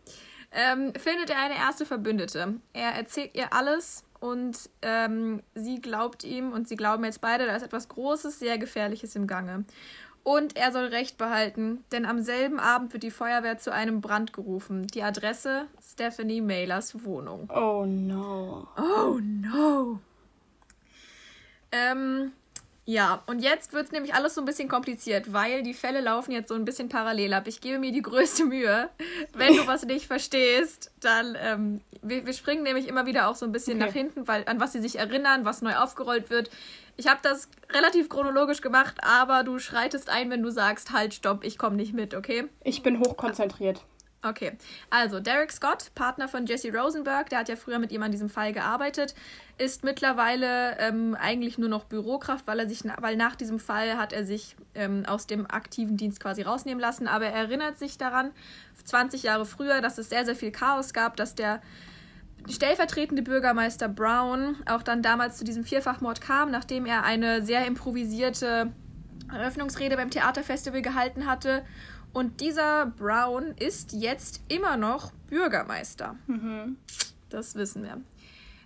ähm, findet er eine erste Verbündete. Er erzählt ihr alles und ähm, sie glaubt ihm und sie glauben jetzt beide, da ist etwas Großes, sehr Gefährliches im Gange. Und er soll Recht behalten, denn am selben Abend wird die Feuerwehr zu einem Brand gerufen. Die Adresse Stephanie Maylers Wohnung. Oh no. Oh no. Ähm, ja, und jetzt wird es nämlich alles so ein bisschen kompliziert, weil die Fälle laufen jetzt so ein bisschen parallel ab. Ich gebe mir die größte Mühe. Wenn du was nicht verstehst, dann, ähm, wir, wir, springen nämlich immer wieder auch so ein bisschen okay. nach hinten, weil an was sie sich erinnern, was neu aufgerollt wird. Ich habe das relativ chronologisch gemacht, aber du schreitest ein, wenn du sagst, halt, stopp, ich komme nicht mit, okay? Ich bin hochkonzentriert. Okay, also Derek Scott, Partner von Jesse Rosenberg, der hat ja früher mit ihm an diesem Fall gearbeitet, ist mittlerweile ähm, eigentlich nur noch Bürokraft, weil er sich, weil nach diesem Fall hat er sich ähm, aus dem aktiven Dienst quasi rausnehmen lassen. Aber er erinnert sich daran, 20 Jahre früher, dass es sehr, sehr viel Chaos gab, dass der stellvertretende Bürgermeister Brown auch dann damals zu diesem Vierfachmord kam, nachdem er eine sehr improvisierte Eröffnungsrede beim Theaterfestival gehalten hatte. Und dieser Brown ist jetzt immer noch Bürgermeister. Mhm. Das wissen wir.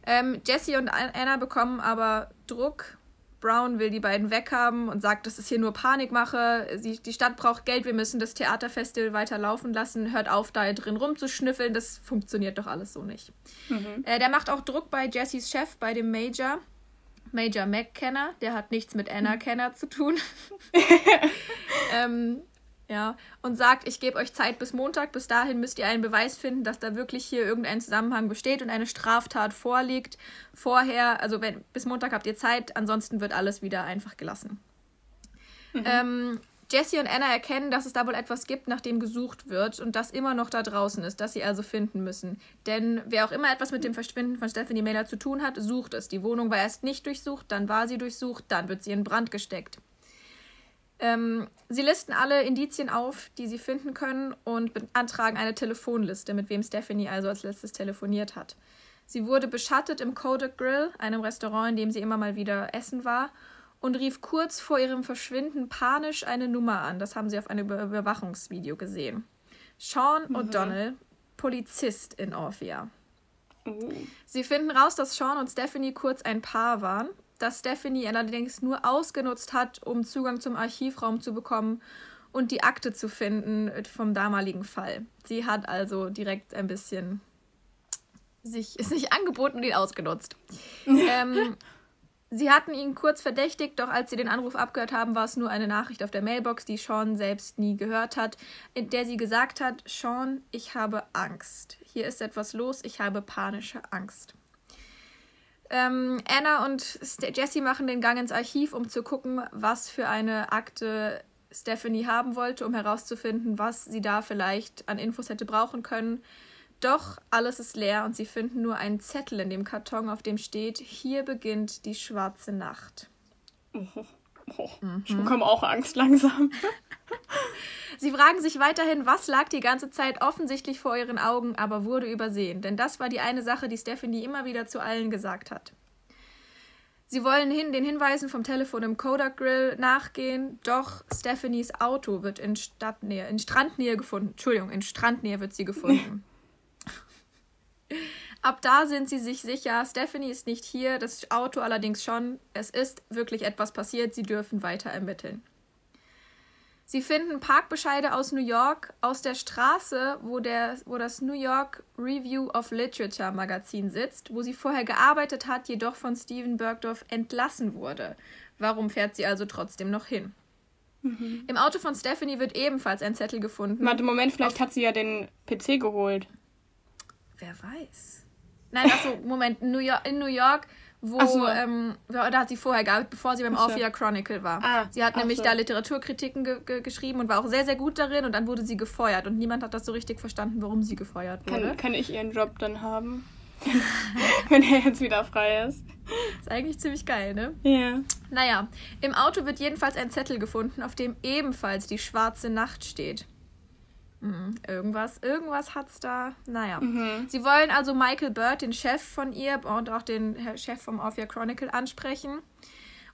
Ähm, Jesse und Anna bekommen aber Druck. Brown will die beiden weghaben und sagt, das ist hier nur Panikmache. Sie, die Stadt braucht Geld, wir müssen das Theaterfestival weiter laufen lassen. Hört auf, da drin rumzuschnüffeln. Das funktioniert doch alles so nicht. Mhm. Äh, der macht auch Druck bei Jessys Chef, bei dem Major. Major McKenna, der hat nichts mit Anna Kenner zu tun. ähm, ja, und sagt, ich gebe euch Zeit bis Montag. Bis dahin müsst ihr einen Beweis finden, dass da wirklich hier irgendein Zusammenhang besteht und eine Straftat vorliegt. Vorher, also wenn, bis Montag habt ihr Zeit, ansonsten wird alles wieder einfach gelassen. Mhm. Ähm, Jesse und Anna erkennen, dass es da wohl etwas gibt, nach dem gesucht wird und das immer noch da draußen ist, das sie also finden müssen. Denn wer auch immer etwas mit dem Verschwinden von Stephanie Mailer zu tun hat, sucht es. Die Wohnung war erst nicht durchsucht, dann war sie durchsucht, dann wird sie in Brand gesteckt. Ähm, sie listen alle Indizien auf, die sie finden können und beantragen eine Telefonliste, mit wem Stephanie also als letztes telefoniert hat. Sie wurde beschattet im Kodak Grill, einem Restaurant, in dem sie immer mal wieder essen war, und rief kurz vor ihrem Verschwinden panisch eine Nummer an. Das haben sie auf einem Überwachungsvideo gesehen. Sean mhm. O'Donnell, Polizist in Orphea. Mhm. Sie finden raus, dass Sean und Stephanie kurz ein Paar waren das Stephanie allerdings nur ausgenutzt hat, um Zugang zum Archivraum zu bekommen und die Akte zu finden vom damaligen Fall. Sie hat also direkt ein bisschen sich, sich angeboten und ihn ausgenutzt. ähm, sie hatten ihn kurz verdächtigt, doch als sie den Anruf abgehört haben, war es nur eine Nachricht auf der Mailbox, die Sean selbst nie gehört hat, in der sie gesagt hat, Sean, ich habe Angst. Hier ist etwas los, ich habe panische Angst. Ähm, Anna und Jessie machen den Gang ins Archiv, um zu gucken, was für eine Akte Stephanie haben wollte, um herauszufinden, was sie da vielleicht an Infos hätte brauchen können. Doch alles ist leer und sie finden nur einen Zettel in dem Karton, auf dem steht, hier beginnt die schwarze Nacht. Oh, oh, mhm. Ich bekomme auch Angst langsam. Sie fragen sich weiterhin, was lag die ganze Zeit offensichtlich vor ihren Augen, aber wurde übersehen. Denn das war die eine Sache, die Stephanie immer wieder zu allen gesagt hat. Sie wollen hin, den Hinweisen vom Telefon im Kodak Grill nachgehen, doch Stephanies Auto wird in Stadtnähe, in Strandnähe gefunden. Entschuldigung, in Strandnähe wird sie gefunden. Ab da sind sie sich sicher, Stephanie ist nicht hier, das Auto allerdings schon. Es ist wirklich etwas passiert, sie dürfen weiter ermitteln. Sie finden Parkbescheide aus New York aus der Straße, wo, der, wo das New York Review of Literature Magazin sitzt, wo sie vorher gearbeitet hat, jedoch von Steven Bergdorf entlassen wurde. Warum fährt sie also trotzdem noch hin? Mhm. Im Auto von Stephanie wird ebenfalls ein Zettel gefunden. Warte, Moment, vielleicht hat sie ja den PC geholt. Wer weiß. Nein, achso, Moment, New York, in New York wo so. ähm, da hat sie vorher gearbeitet, bevor sie beim so. Orphea Chronicle war. Ah, sie hat nämlich so. da Literaturkritiken ge ge geschrieben und war auch sehr, sehr gut darin und dann wurde sie gefeuert und niemand hat das so richtig verstanden, warum sie gefeuert wurde. Kann, kann ich ihren Job dann haben? Wenn er jetzt wieder frei ist. Ist eigentlich ziemlich geil, ne? Ja. Yeah. Naja, im Auto wird jedenfalls ein Zettel gefunden, auf dem ebenfalls die schwarze Nacht steht. Mhm. Irgendwas, irgendwas hat's da. Naja. Mhm. Sie wollen also Michael Bird, den Chef von ihr und auch den Chef vom Off Your Chronicle ansprechen.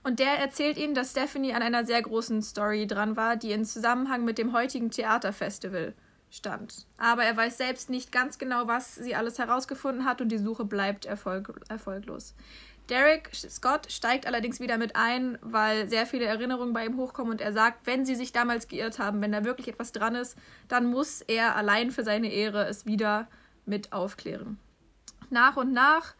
Und der erzählt ihnen, dass Stephanie an einer sehr großen Story dran war, die in Zusammenhang mit dem heutigen Theaterfestival stand. Aber er weiß selbst nicht ganz genau, was sie alles herausgefunden hat und die Suche bleibt erfolg erfolglos. Derek Scott steigt allerdings wieder mit ein, weil sehr viele Erinnerungen bei ihm hochkommen und er sagt, wenn sie sich damals geirrt haben, wenn da wirklich etwas dran ist, dann muss er allein für seine Ehre es wieder mit aufklären. Nach und nach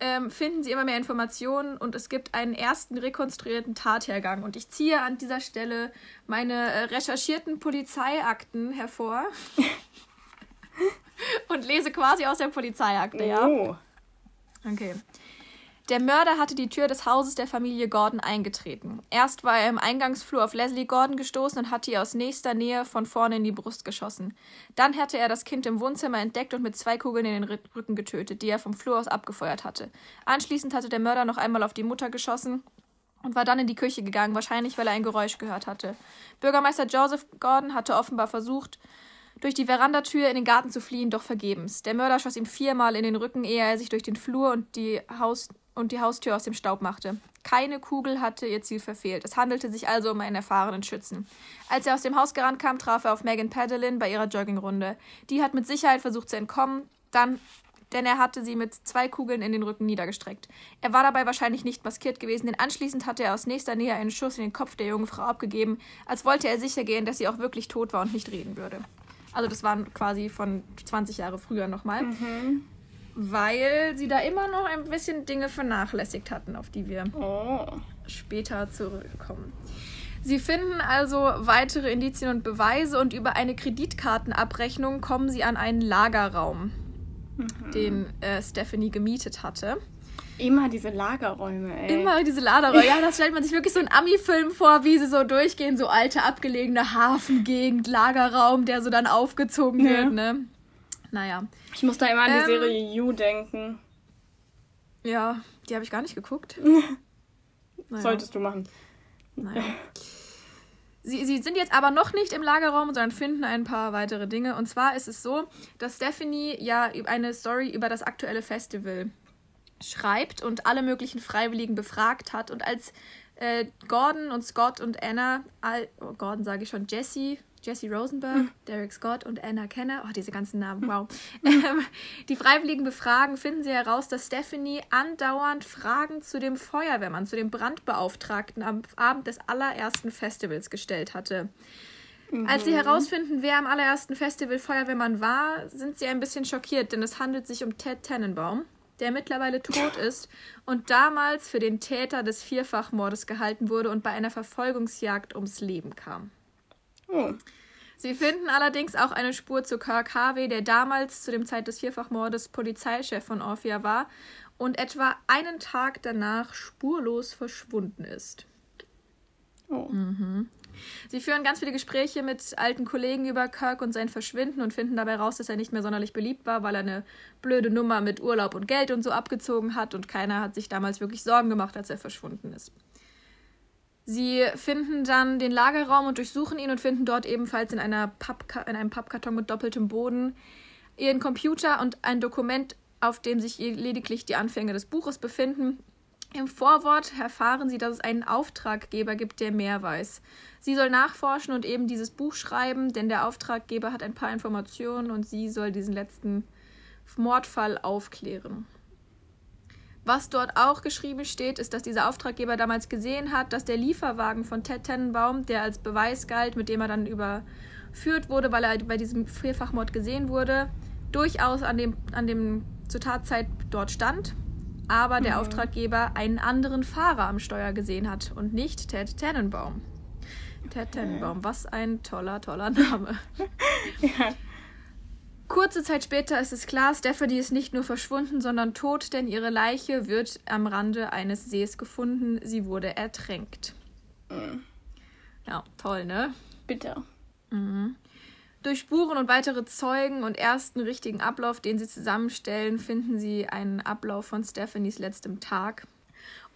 ähm, finden sie immer mehr Informationen und es gibt einen ersten rekonstruierten Tathergang. Und ich ziehe an dieser Stelle meine äh, recherchierten Polizeiakten hervor und lese quasi aus der Polizeiakte, ja? Oh. Okay. Der Mörder hatte die Tür des Hauses der Familie Gordon eingetreten. Erst war er im Eingangsflur auf Leslie Gordon gestoßen und hatte ihr aus nächster Nähe von vorne in die Brust geschossen. Dann hatte er das Kind im Wohnzimmer entdeckt und mit zwei Kugeln in den Rücken getötet, die er vom Flur aus abgefeuert hatte. Anschließend hatte der Mörder noch einmal auf die Mutter geschossen und war dann in die Küche gegangen, wahrscheinlich weil er ein Geräusch gehört hatte. Bürgermeister Joseph Gordon hatte offenbar versucht, durch die Verandatür in den Garten zu fliehen, doch vergebens. Der Mörder schoss ihm viermal in den Rücken, ehe er sich durch den Flur und die Haus und die Haustür aus dem Staub machte. Keine Kugel hatte ihr Ziel verfehlt. Es handelte sich also um einen erfahrenen Schützen. Als er aus dem Haus gerannt kam, traf er auf Megan Padelin bei ihrer Joggingrunde. Die hat mit Sicherheit versucht zu entkommen, dann, denn er hatte sie mit zwei Kugeln in den Rücken niedergestreckt. Er war dabei wahrscheinlich nicht maskiert gewesen, denn anschließend hatte er aus nächster Nähe einen Schuss in den Kopf der jungen Frau abgegeben, als wollte er sicher gehen, dass sie auch wirklich tot war und nicht reden würde. Also das waren quasi von 20 Jahre früher nochmal. Mhm weil sie da immer noch ein bisschen Dinge vernachlässigt hatten, auf die wir oh. später zurückkommen. Sie finden also weitere Indizien und Beweise und über eine Kreditkartenabrechnung kommen sie an einen Lagerraum, mhm. den äh, Stephanie gemietet hatte. Immer diese Lagerräume, ey. Immer diese Lagerräume. Ja, das stellt man sich wirklich so einen Ami-Film vor, wie sie so durchgehen, so alte, abgelegene Hafengegend, Lagerraum, der so dann aufgezogen ja. wird, ne? Naja. Ich muss da immer an die ähm, Serie You denken. Ja, die habe ich gar nicht geguckt. naja. Solltest du machen. Naja. Sie, sie sind jetzt aber noch nicht im Lagerraum, sondern finden ein paar weitere Dinge. Und zwar ist es so, dass Stephanie ja eine Story über das aktuelle Festival schreibt und alle möglichen Freiwilligen befragt hat. Und als äh, Gordon und Scott und Anna, all, oh, Gordon sage ich schon, Jesse, Jesse Rosenberg, mhm. Derek Scott und Anna Kenner, oh, diese ganzen Namen, wow. Ähm, die Freiwilligen befragen, finden sie heraus, dass Stephanie andauernd Fragen zu dem Feuerwehrmann, zu dem Brandbeauftragten am Abend des allerersten Festivals gestellt hatte. Mhm. Als sie mhm. herausfinden, wer am allerersten Festival Feuerwehrmann war, sind sie ein bisschen schockiert, denn es handelt sich um Ted Tannenbaum, der mittlerweile tot ist und damals für den Täter des Vierfachmordes gehalten wurde und bei einer Verfolgungsjagd ums Leben kam. Oh. Sie finden allerdings auch eine Spur zu Kirk Harvey, der damals zu dem Zeit des Vierfachmordes Polizeichef von Orphia war und etwa einen Tag danach spurlos verschwunden ist. Oh. Mhm. Sie führen ganz viele Gespräche mit alten Kollegen über Kirk und sein Verschwinden und finden dabei raus, dass er nicht mehr sonderlich beliebt war, weil er eine blöde Nummer mit Urlaub und Geld und so abgezogen hat und keiner hat sich damals wirklich Sorgen gemacht, als er verschwunden ist. Sie finden dann den Lagerraum und durchsuchen ihn und finden dort ebenfalls in, einer Pappka in einem Pappkarton mit doppeltem Boden ihren Computer und ein Dokument, auf dem sich lediglich die Anfänge des Buches befinden. Im Vorwort erfahren sie, dass es einen Auftraggeber gibt, der mehr weiß. Sie soll nachforschen und eben dieses Buch schreiben, denn der Auftraggeber hat ein paar Informationen und sie soll diesen letzten Mordfall aufklären. Was dort auch geschrieben steht, ist, dass dieser Auftraggeber damals gesehen hat, dass der Lieferwagen von Ted Tennenbaum, der als Beweis galt, mit dem er dann überführt wurde, weil er bei diesem Vierfachmord gesehen wurde, durchaus an dem, an dem zur Tatzeit dort stand, aber der mhm. Auftraggeber einen anderen Fahrer am Steuer gesehen hat und nicht Ted Tennenbaum. Ted Tennenbaum, was ein toller, toller Name. ja. Kurze Zeit später ist es klar, Stephanie ist nicht nur verschwunden, sondern tot, denn ihre Leiche wird am Rande eines Sees gefunden. Sie wurde ertränkt. Mhm. Ja, toll, ne? Bitte. Mhm. Durch Spuren und weitere Zeugen und ersten richtigen Ablauf, den sie zusammenstellen, finden sie einen Ablauf von Stephanies letztem Tag.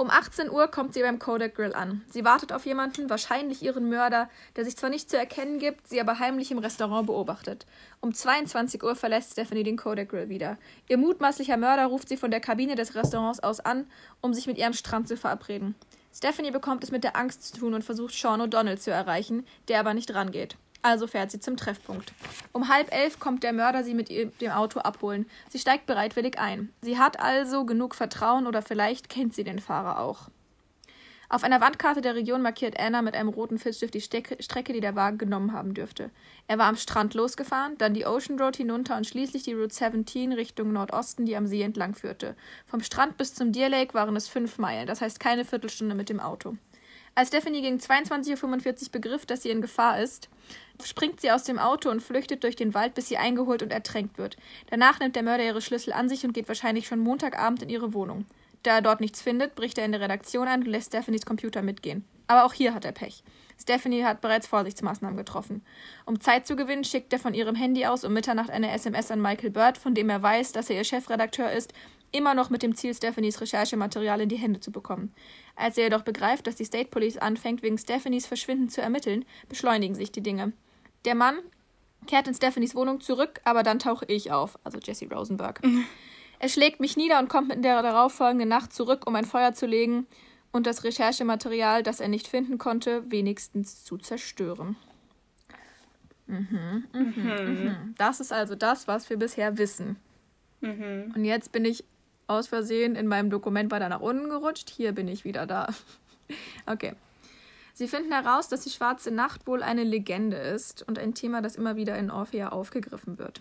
Um 18 Uhr kommt sie beim Kodak Grill an. Sie wartet auf jemanden, wahrscheinlich ihren Mörder, der sich zwar nicht zu erkennen gibt, sie aber heimlich im Restaurant beobachtet. Um 22 Uhr verlässt Stephanie den Kodak Grill wieder. Ihr mutmaßlicher Mörder ruft sie von der Kabine des Restaurants aus an, um sich mit ihr am Strand zu verabreden. Stephanie bekommt es mit der Angst zu tun und versucht Sean O'Donnell zu erreichen, der aber nicht rangeht. Also fährt sie zum Treffpunkt. Um halb elf kommt der Mörder sie mit dem Auto abholen. Sie steigt bereitwillig ein. Sie hat also genug Vertrauen oder vielleicht kennt sie den Fahrer auch. Auf einer Wandkarte der Region markiert Anna mit einem roten Filzstift die Strecke, die der Wagen genommen haben dürfte. Er war am Strand losgefahren, dann die Ocean Road hinunter und schließlich die Route 17 Richtung Nordosten, die am See entlang führte. Vom Strand bis zum Deer Lake waren es fünf Meilen, das heißt keine Viertelstunde mit dem Auto. Als Stephanie gegen 22.45 Uhr begriff, dass sie in Gefahr ist, springt sie aus dem Auto und flüchtet durch den Wald, bis sie eingeholt und ertränkt wird. Danach nimmt der Mörder ihre Schlüssel an sich und geht wahrscheinlich schon Montagabend in ihre Wohnung. Da er dort nichts findet, bricht er in der Redaktion ein und lässt Stephanies Computer mitgehen. Aber auch hier hat er Pech. Stephanie hat bereits Vorsichtsmaßnahmen getroffen. Um Zeit zu gewinnen, schickt er von ihrem Handy aus um Mitternacht eine SMS an Michael Bird, von dem er weiß, dass er ihr Chefredakteur ist, immer noch mit dem Ziel, Stephanies Recherchematerial in die Hände zu bekommen. Als er jedoch begreift, dass die State Police anfängt, wegen Stephanies Verschwinden zu ermitteln, beschleunigen sich die Dinge. Der Mann kehrt in Stephanies Wohnung zurück, aber dann tauche ich auf, also Jesse Rosenberg. Er schlägt mich nieder und kommt in der darauffolgenden Nacht zurück, um ein Feuer zu legen und das Recherchematerial, das er nicht finden konnte, wenigstens zu zerstören. Mhm, mhm, mhm. mhm. Das ist also das, was wir bisher wissen. Mhm. Und jetzt bin ich aus Versehen in meinem Dokument weiter nach unten gerutscht. Hier bin ich wieder da. okay. Sie finden heraus, dass die Schwarze Nacht wohl eine Legende ist und ein Thema, das immer wieder in Orphea aufgegriffen wird.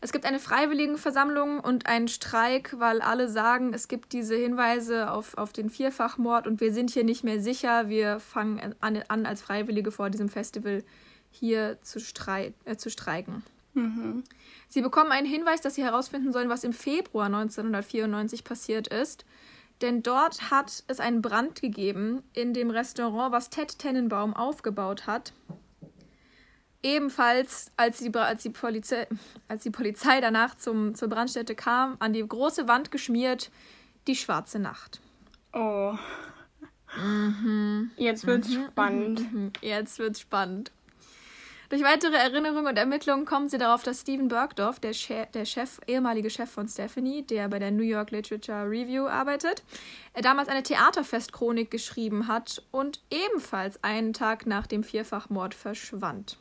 Es gibt eine Freiwilligenversammlung und einen Streik, weil alle sagen, es gibt diese Hinweise auf, auf den Vierfachmord und wir sind hier nicht mehr sicher. Wir fangen an, an als Freiwillige vor diesem Festival hier zu, strei äh, zu streiken. Mhm. Sie bekommen einen Hinweis, dass sie herausfinden sollen, was im Februar 1994 passiert ist. Denn dort hat es einen Brand gegeben in dem Restaurant, was Ted Tennenbaum aufgebaut hat. Ebenfalls, als die, als die, Polizei, als die Polizei danach zum, zur Brandstätte kam, an die große Wand geschmiert, die schwarze Nacht. Oh. Mhm. Jetzt wird's mhm. spannend. Mhm. Jetzt wird's spannend. Durch weitere Erinnerungen und Ermittlungen kommen sie darauf, dass Steven Bergdorf, der, che der Chef, ehemalige Chef von Stephanie, der bei der New York Literature Review arbeitet, er damals eine Theaterfestchronik geschrieben hat und ebenfalls einen Tag nach dem Vierfachmord verschwand.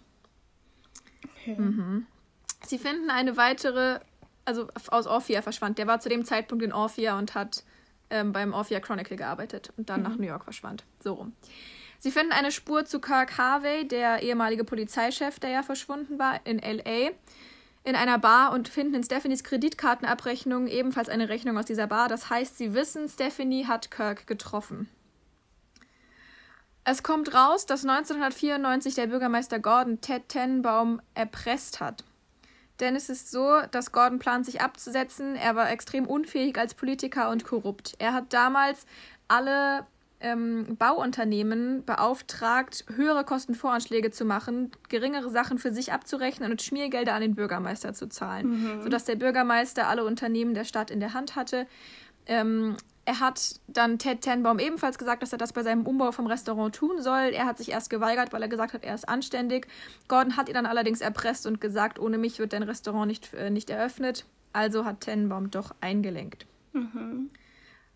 Okay. Mhm. Sie finden eine weitere, also aus Orphia verschwand. Der war zu dem Zeitpunkt in Orphia und hat ähm, beim Orphia Chronicle gearbeitet und dann mhm. nach New York verschwand. So rum. Sie finden eine Spur zu Kirk Harvey, der ehemalige Polizeichef, der ja verschwunden war, in LA, in einer Bar und finden in Stephanies Kreditkartenabrechnung ebenfalls eine Rechnung aus dieser Bar. Das heißt, sie wissen, Stephanie hat Kirk getroffen. Es kommt raus, dass 1994 der Bürgermeister Gordon Ted Tenenbaum erpresst hat. Denn es ist so, dass Gordon plant, sich abzusetzen. Er war extrem unfähig als Politiker und korrupt. Er hat damals alle ähm, Bauunternehmen beauftragt, höhere Kostenvoranschläge zu machen, geringere Sachen für sich abzurechnen und Schmiergelder an den Bürgermeister zu zahlen, mhm. sodass der Bürgermeister alle Unternehmen der Stadt in der Hand hatte. Ähm, er hat dann Ted Tenbaum ebenfalls gesagt, dass er das bei seinem Umbau vom Restaurant tun soll. Er hat sich erst geweigert, weil er gesagt hat, er ist anständig. Gordon hat ihn dann allerdings erpresst und gesagt, ohne mich wird dein Restaurant nicht, äh, nicht eröffnet. Also hat Tenbaum doch eingelenkt. Mhm.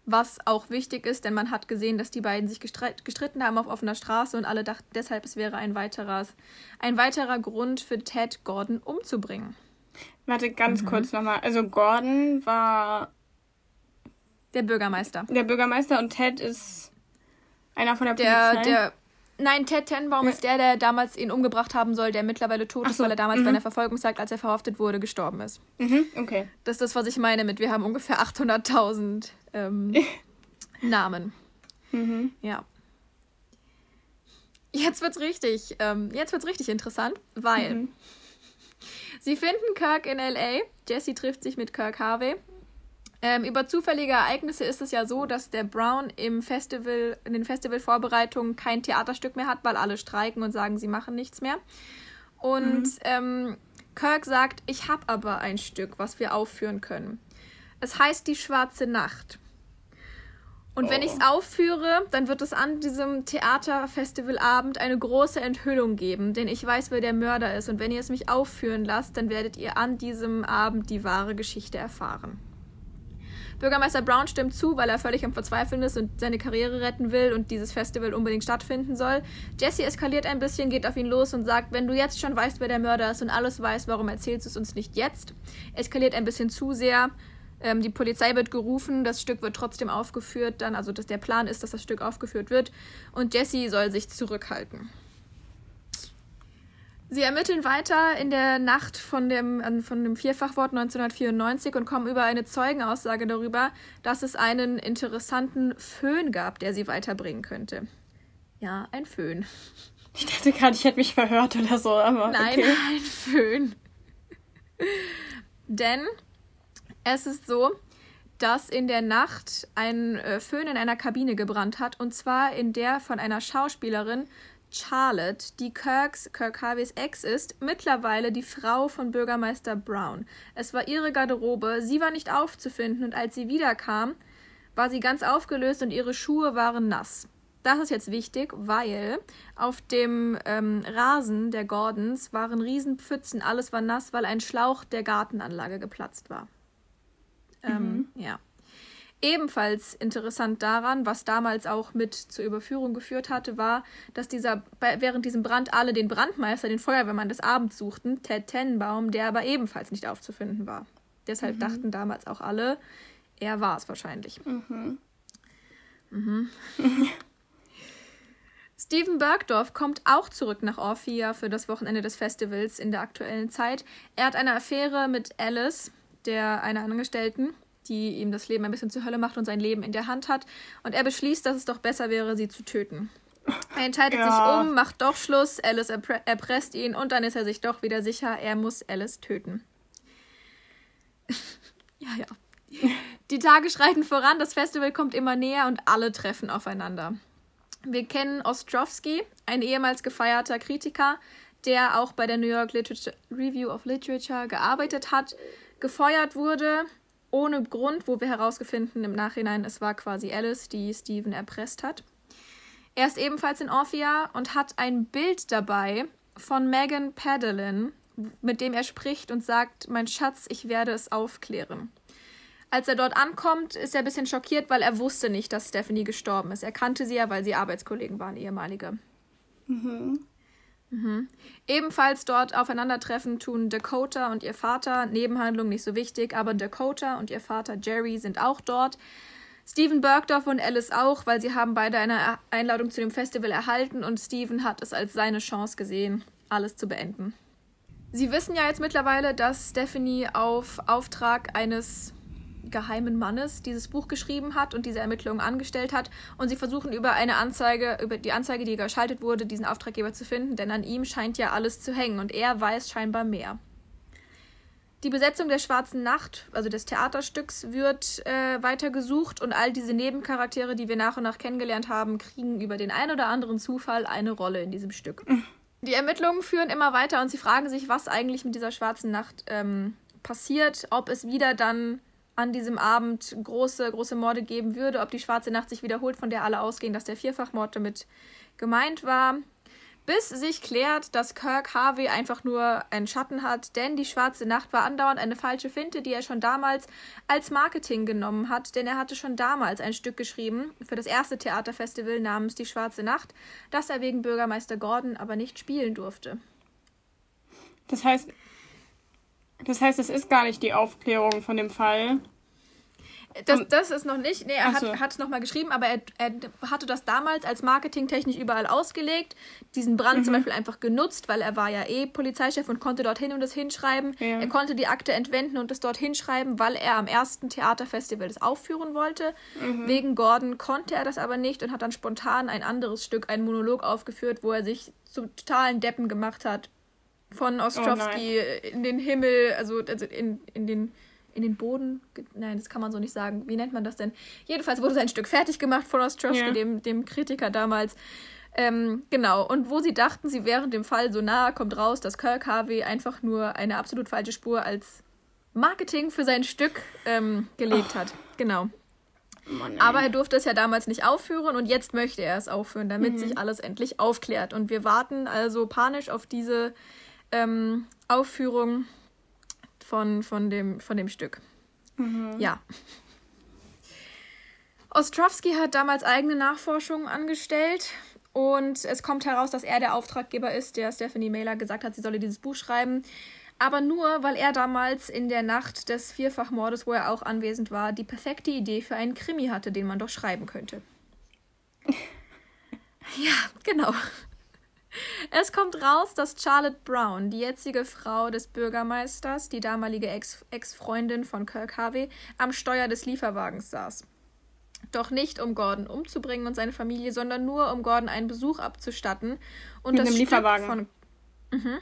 Was auch wichtig ist, denn man hat gesehen, dass die beiden sich gestritten haben auf offener Straße und alle dachten deshalb, es wäre ein, weiteres, ein weiterer Grund für Ted, Gordon umzubringen. Warte, ganz mhm. kurz nochmal. Also Gordon war der Bürgermeister. Der Bürgermeister und Ted ist einer von der Polizei. Der, nein, Ted Tenbaum ja. ist der, der damals ihn umgebracht haben soll, der mittlerweile tot so. ist, weil er damals mhm. bei einer Verfolgungsjagd, als er verhaftet wurde, gestorben ist. Mhm, okay. Das ist das, was ich meine mit, wir haben ungefähr 800.000 ähm, Namen. Mhm. Ja. Jetzt wird's richtig, ähm, jetzt wird's richtig interessant, weil mhm. sie finden Kirk in LA. Jesse trifft sich mit Kirk Harvey ähm, über zufällige Ereignisse ist es ja so, dass der Brown im Festival, in den Festivalvorbereitungen kein Theaterstück mehr hat, weil alle streiken und sagen, sie machen nichts mehr. Und mhm. ähm, Kirk sagt, ich habe aber ein Stück, was wir aufführen können. Es heißt Die Schwarze Nacht. Und oh. wenn ich es aufführe, dann wird es an diesem Theaterfestivalabend eine große Enthüllung geben, denn ich weiß, wer der Mörder ist. Und wenn ihr es mich aufführen lasst, dann werdet ihr an diesem Abend die wahre Geschichte erfahren. Bürgermeister Brown stimmt zu, weil er völlig am Verzweifeln ist und seine Karriere retten will und dieses Festival unbedingt stattfinden soll. Jesse eskaliert ein bisschen, geht auf ihn los und sagt, wenn du jetzt schon weißt, wer der Mörder ist und alles weißt, warum erzählst du es uns nicht jetzt? Eskaliert ein bisschen zu sehr. Ähm, die Polizei wird gerufen, das Stück wird trotzdem aufgeführt, dann, also dass der Plan ist, dass das Stück aufgeführt wird und Jesse soll sich zurückhalten. Sie ermitteln weiter in der Nacht von dem, von dem Vierfachwort 1994 und kommen über eine Zeugenaussage darüber, dass es einen interessanten Föhn gab, der sie weiterbringen könnte. Ja, ein Föhn. Ich dachte gerade, ich hätte mich verhört oder so, aber. Nein, okay. ein Föhn. Denn es ist so, dass in der Nacht ein äh, Föhn in einer Kabine gebrannt hat und zwar in der von einer Schauspielerin Charlotte, die Kirks, Kirk Harveys Ex ist, mittlerweile die Frau von Bürgermeister Brown. Es war ihre Garderobe, sie war nicht aufzufinden und als sie wiederkam, war sie ganz aufgelöst und ihre Schuhe waren nass. Das ist jetzt wichtig, weil auf dem ähm, Rasen der Gordons waren Riesenpfützen, alles war nass, weil ein Schlauch der Gartenanlage geplatzt war. Ähm, ja. Ebenfalls interessant daran, was damals auch mit zur Überführung geführt hatte, war, dass dieser bei, während diesem Brand alle den Brandmeister, den Feuerwehrmann des Abends suchten, Ted Tennenbaum, der aber ebenfalls nicht aufzufinden war. Deshalb mhm. dachten damals auch alle, er war es wahrscheinlich. Mhm. Mhm. Steven Bergdorf kommt auch zurück nach Orphia für das Wochenende des Festivals in der aktuellen Zeit. Er hat eine Affäre mit Alice, der einer Angestellten, die ihm das Leben ein bisschen zur Hölle macht und sein Leben in der Hand hat. Und er beschließt, dass es doch besser wäre, sie zu töten. Er entscheidet ja. sich um, macht doch Schluss, Alice erpre erpresst ihn und dann ist er sich doch wieder sicher, er muss Alice töten. ja, ja. Die Tage schreiten voran, das Festival kommt immer näher und alle treffen aufeinander. Wir kennen Ostrowski, ein ehemals gefeierter Kritiker, der auch bei der New York Literature Review of Literature gearbeitet hat, gefeuert wurde ohne Grund, wo wir herausgefunden im Nachhinein, es war quasi Alice, die Steven erpresst hat. Er ist ebenfalls in Orphia und hat ein Bild dabei von Megan Padelin, mit dem er spricht und sagt, mein Schatz, ich werde es aufklären. Als er dort ankommt, ist er ein bisschen schockiert, weil er wusste nicht, dass Stephanie gestorben ist. Er kannte sie ja, weil sie Arbeitskollegen waren, ehemalige. Mhm. Mhm. Ebenfalls dort aufeinandertreffen tun Dakota und ihr Vater. Nebenhandlung nicht so wichtig, aber Dakota und ihr Vater Jerry sind auch dort. Steven Bergdorf und Alice auch, weil sie haben beide eine Einladung zu dem Festival erhalten und Steven hat es als seine Chance gesehen, alles zu beenden. Sie wissen ja jetzt mittlerweile, dass Stephanie auf Auftrag eines geheimen Mannes dieses Buch geschrieben hat und diese Ermittlungen angestellt hat. Und sie versuchen über eine Anzeige, über die Anzeige, die geschaltet wurde, diesen Auftraggeber zu finden, denn an ihm scheint ja alles zu hängen und er weiß scheinbar mehr. Die Besetzung der Schwarzen Nacht, also des Theaterstücks, wird äh, weiter gesucht und all diese Nebencharaktere, die wir nach und nach kennengelernt haben, kriegen über den ein oder anderen Zufall eine Rolle in diesem Stück. Die Ermittlungen führen immer weiter und sie fragen sich, was eigentlich mit dieser Schwarzen Nacht ähm, passiert, ob es wieder dann an diesem Abend große, große Morde geben würde, ob die Schwarze Nacht sich wiederholt, von der alle ausgehen, dass der Vierfachmord damit gemeint war. Bis sich klärt, dass Kirk Harvey einfach nur einen Schatten hat, denn die Schwarze Nacht war andauernd eine falsche Finte, die er schon damals als Marketing genommen hat, denn er hatte schon damals ein Stück geschrieben für das erste Theaterfestival namens Die Schwarze Nacht, das er wegen Bürgermeister Gordon aber nicht spielen durfte. Das heißt, das heißt, es ist gar nicht die Aufklärung von dem Fall. Das, das ist noch nicht. Nee, er so. hat es nochmal geschrieben, aber er, er hatte das damals als marketingtechnisch überall ausgelegt. Diesen Brand mhm. zum Beispiel einfach genutzt, weil er war ja eh Polizeichef und konnte dorthin und das hinschreiben. Ja. Er konnte die Akte entwenden und das dort hinschreiben, weil er am ersten Theaterfestival das aufführen wollte. Mhm. Wegen Gordon konnte er das aber nicht und hat dann spontan ein anderes Stück, einen Monolog aufgeführt, wo er sich zu totalen Deppen gemacht hat, von Ostrowski oh in den Himmel, also, also in, in den in den Boden. Nein, das kann man so nicht sagen. Wie nennt man das denn? Jedenfalls wurde sein Stück fertig gemacht von Ostrowski, yeah. dem, dem Kritiker damals. Ähm, genau, und wo sie dachten, sie wären dem Fall so nah, kommt raus, dass Kirk Harvey einfach nur eine absolut falsche Spur als Marketing für sein Stück ähm, gelegt oh. hat. Genau. Mann, Aber er durfte es ja damals nicht aufführen und jetzt möchte er es aufführen, damit mhm. sich alles endlich aufklärt. Und wir warten also panisch auf diese ähm, Aufführung von, von, dem, von dem Stück. Mhm. Ja. Ostrowski hat damals eigene Nachforschungen angestellt und es kommt heraus, dass er der Auftraggeber ist, der Stephanie Mailer gesagt hat, sie solle dieses Buch schreiben. Aber nur, weil er damals in der Nacht des Vierfachmordes, wo er auch anwesend war, die perfekte Idee für einen Krimi hatte, den man doch schreiben könnte. ja, genau. Es kommt raus, dass Charlotte Brown, die jetzige Frau des Bürgermeisters, die damalige Ex-Freundin von Kirk Harvey, am Steuer des Lieferwagens saß. Doch nicht, um Gordon umzubringen und seine Familie, sondern nur, um Gordon einen Besuch abzustatten. Und Mit das einem Lieferwagen. Von, mhm.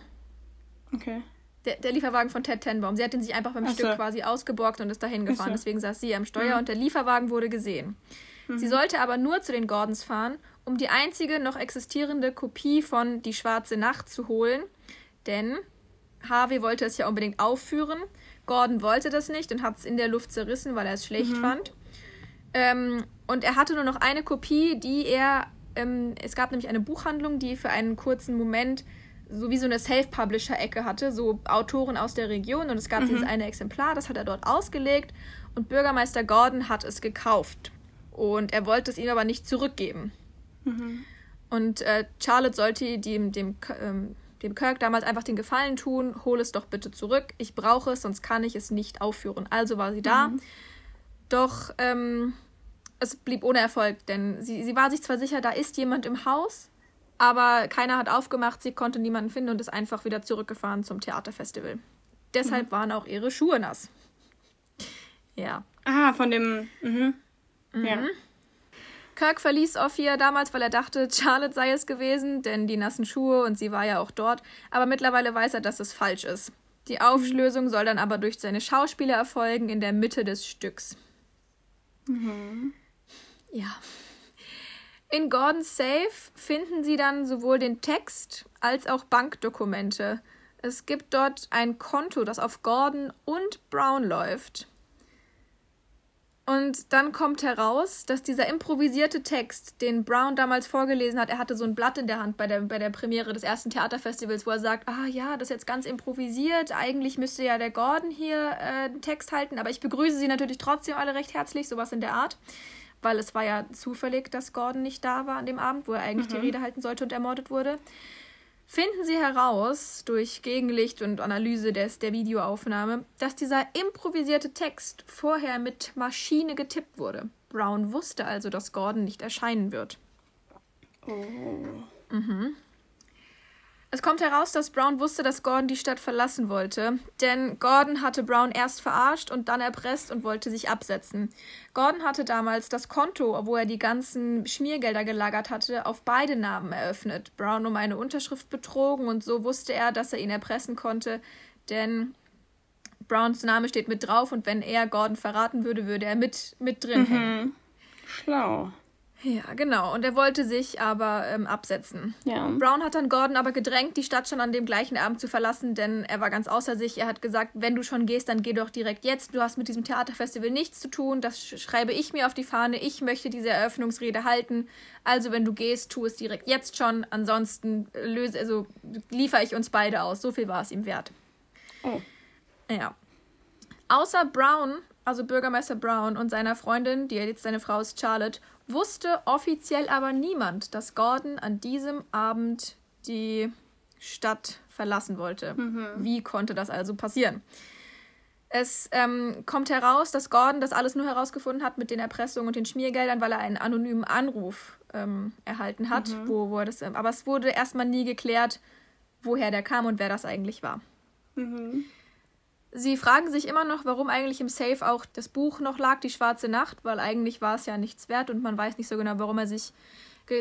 Okay. Der, der, Lieferwagen von Ted Tenbaum. Sie hat ihn sich einfach beim Ach Stück quasi ausgeborgt und ist dahin gefahren. So. Deswegen saß sie am Steuer mhm. und der Lieferwagen wurde gesehen. Mhm. Sie sollte aber nur zu den Gordons fahren, um die einzige noch existierende Kopie von Die Schwarze Nacht zu holen, denn Harvey wollte es ja unbedingt aufführen. Gordon wollte das nicht und hat es in der Luft zerrissen, weil er es schlecht mhm. fand. Ähm, und er hatte nur noch eine Kopie, die er. Ähm, es gab nämlich eine Buchhandlung, die für einen kurzen Moment so wie so eine Self-Publisher-Ecke hatte, so Autoren aus der Region. Und es gab mhm. dieses eine Exemplar, das hat er dort ausgelegt und Bürgermeister Gordon hat es gekauft. Und er wollte es ihm aber nicht zurückgeben. Mhm. Und äh, Charlotte sollte dem, dem, ähm, dem Kirk damals einfach den Gefallen tun, hol es doch bitte zurück, ich brauche es, sonst kann ich es nicht aufführen. Also war sie da. Mhm. Doch ähm, es blieb ohne Erfolg, denn sie, sie war sich zwar sicher, da ist jemand im Haus, aber keiner hat aufgemacht, sie konnte niemanden finden und ist einfach wieder zurückgefahren zum Theaterfestival. Deshalb mhm. waren auch ihre Schuhe nass. Ja. Ah, von dem. Mhm. Mhm. Ja. Kirk verließ Ophir damals, weil er dachte, Charlotte sei es gewesen, denn die nassen Schuhe und sie war ja auch dort. Aber mittlerweile weiß er, dass es falsch ist. Die Auflösung soll dann aber durch seine Schauspieler erfolgen in der Mitte des Stücks. Mhm. Ja. In Gordons Safe finden sie dann sowohl den Text als auch Bankdokumente. Es gibt dort ein Konto, das auf Gordon und Brown läuft. Und dann kommt heraus, dass dieser improvisierte Text, den Brown damals vorgelesen hat, er hatte so ein Blatt in der Hand bei der, bei der Premiere des ersten Theaterfestivals, wo er sagt, ah ja, das ist jetzt ganz improvisiert, eigentlich müsste ja der Gordon hier äh, den Text halten, aber ich begrüße sie natürlich trotzdem alle recht herzlich, sowas in der Art, weil es war ja zufällig, dass Gordon nicht da war an dem Abend, wo er eigentlich mhm. die Rede halten sollte und ermordet wurde. Finden Sie heraus, durch Gegenlicht und Analyse des, der Videoaufnahme, dass dieser improvisierte Text vorher mit Maschine getippt wurde. Brown wusste also, dass Gordon nicht erscheinen wird. Oh. Mhm. Es kommt heraus, dass Brown wusste, dass Gordon die Stadt verlassen wollte, denn Gordon hatte Brown erst verarscht und dann erpresst und wollte sich absetzen. Gordon hatte damals das Konto, wo er die ganzen Schmiergelder gelagert hatte, auf beide Namen eröffnet. Brown um eine Unterschrift betrogen und so wusste er, dass er ihn erpressen konnte, denn Browns Name steht mit drauf und wenn er Gordon verraten würde, würde er mit, mit drin mhm. hängen. Schlau. Ja, genau. Und er wollte sich aber ähm, absetzen. Ja. Brown hat dann Gordon aber gedrängt, die Stadt schon an dem gleichen Abend zu verlassen, denn er war ganz außer sich. Er hat gesagt, wenn du schon gehst, dann geh doch direkt jetzt. Du hast mit diesem Theaterfestival nichts zu tun. Das schreibe ich mir auf die Fahne. Ich möchte diese Eröffnungsrede halten. Also, wenn du gehst, tu es direkt jetzt schon. Ansonsten löse, also liefere ich uns beide aus. So viel war es ihm wert. Oh. Ja. Außer Brown, also Bürgermeister Brown und seiner Freundin, die jetzt seine Frau ist, Charlotte, wusste offiziell aber niemand, dass Gordon an diesem Abend die Stadt verlassen wollte. Mhm. Wie konnte das also passieren? Es ähm, kommt heraus, dass Gordon das alles nur herausgefunden hat mit den Erpressungen und den Schmiergeldern, weil er einen anonymen Anruf ähm, erhalten hat, mhm. wo, wo das, aber es wurde erstmal nie geklärt, woher der kam und wer das eigentlich war. Mhm. Sie fragen sich immer noch, warum eigentlich im Safe auch das Buch noch lag, Die Schwarze Nacht, weil eigentlich war es ja nichts wert und man weiß nicht so genau, warum er sich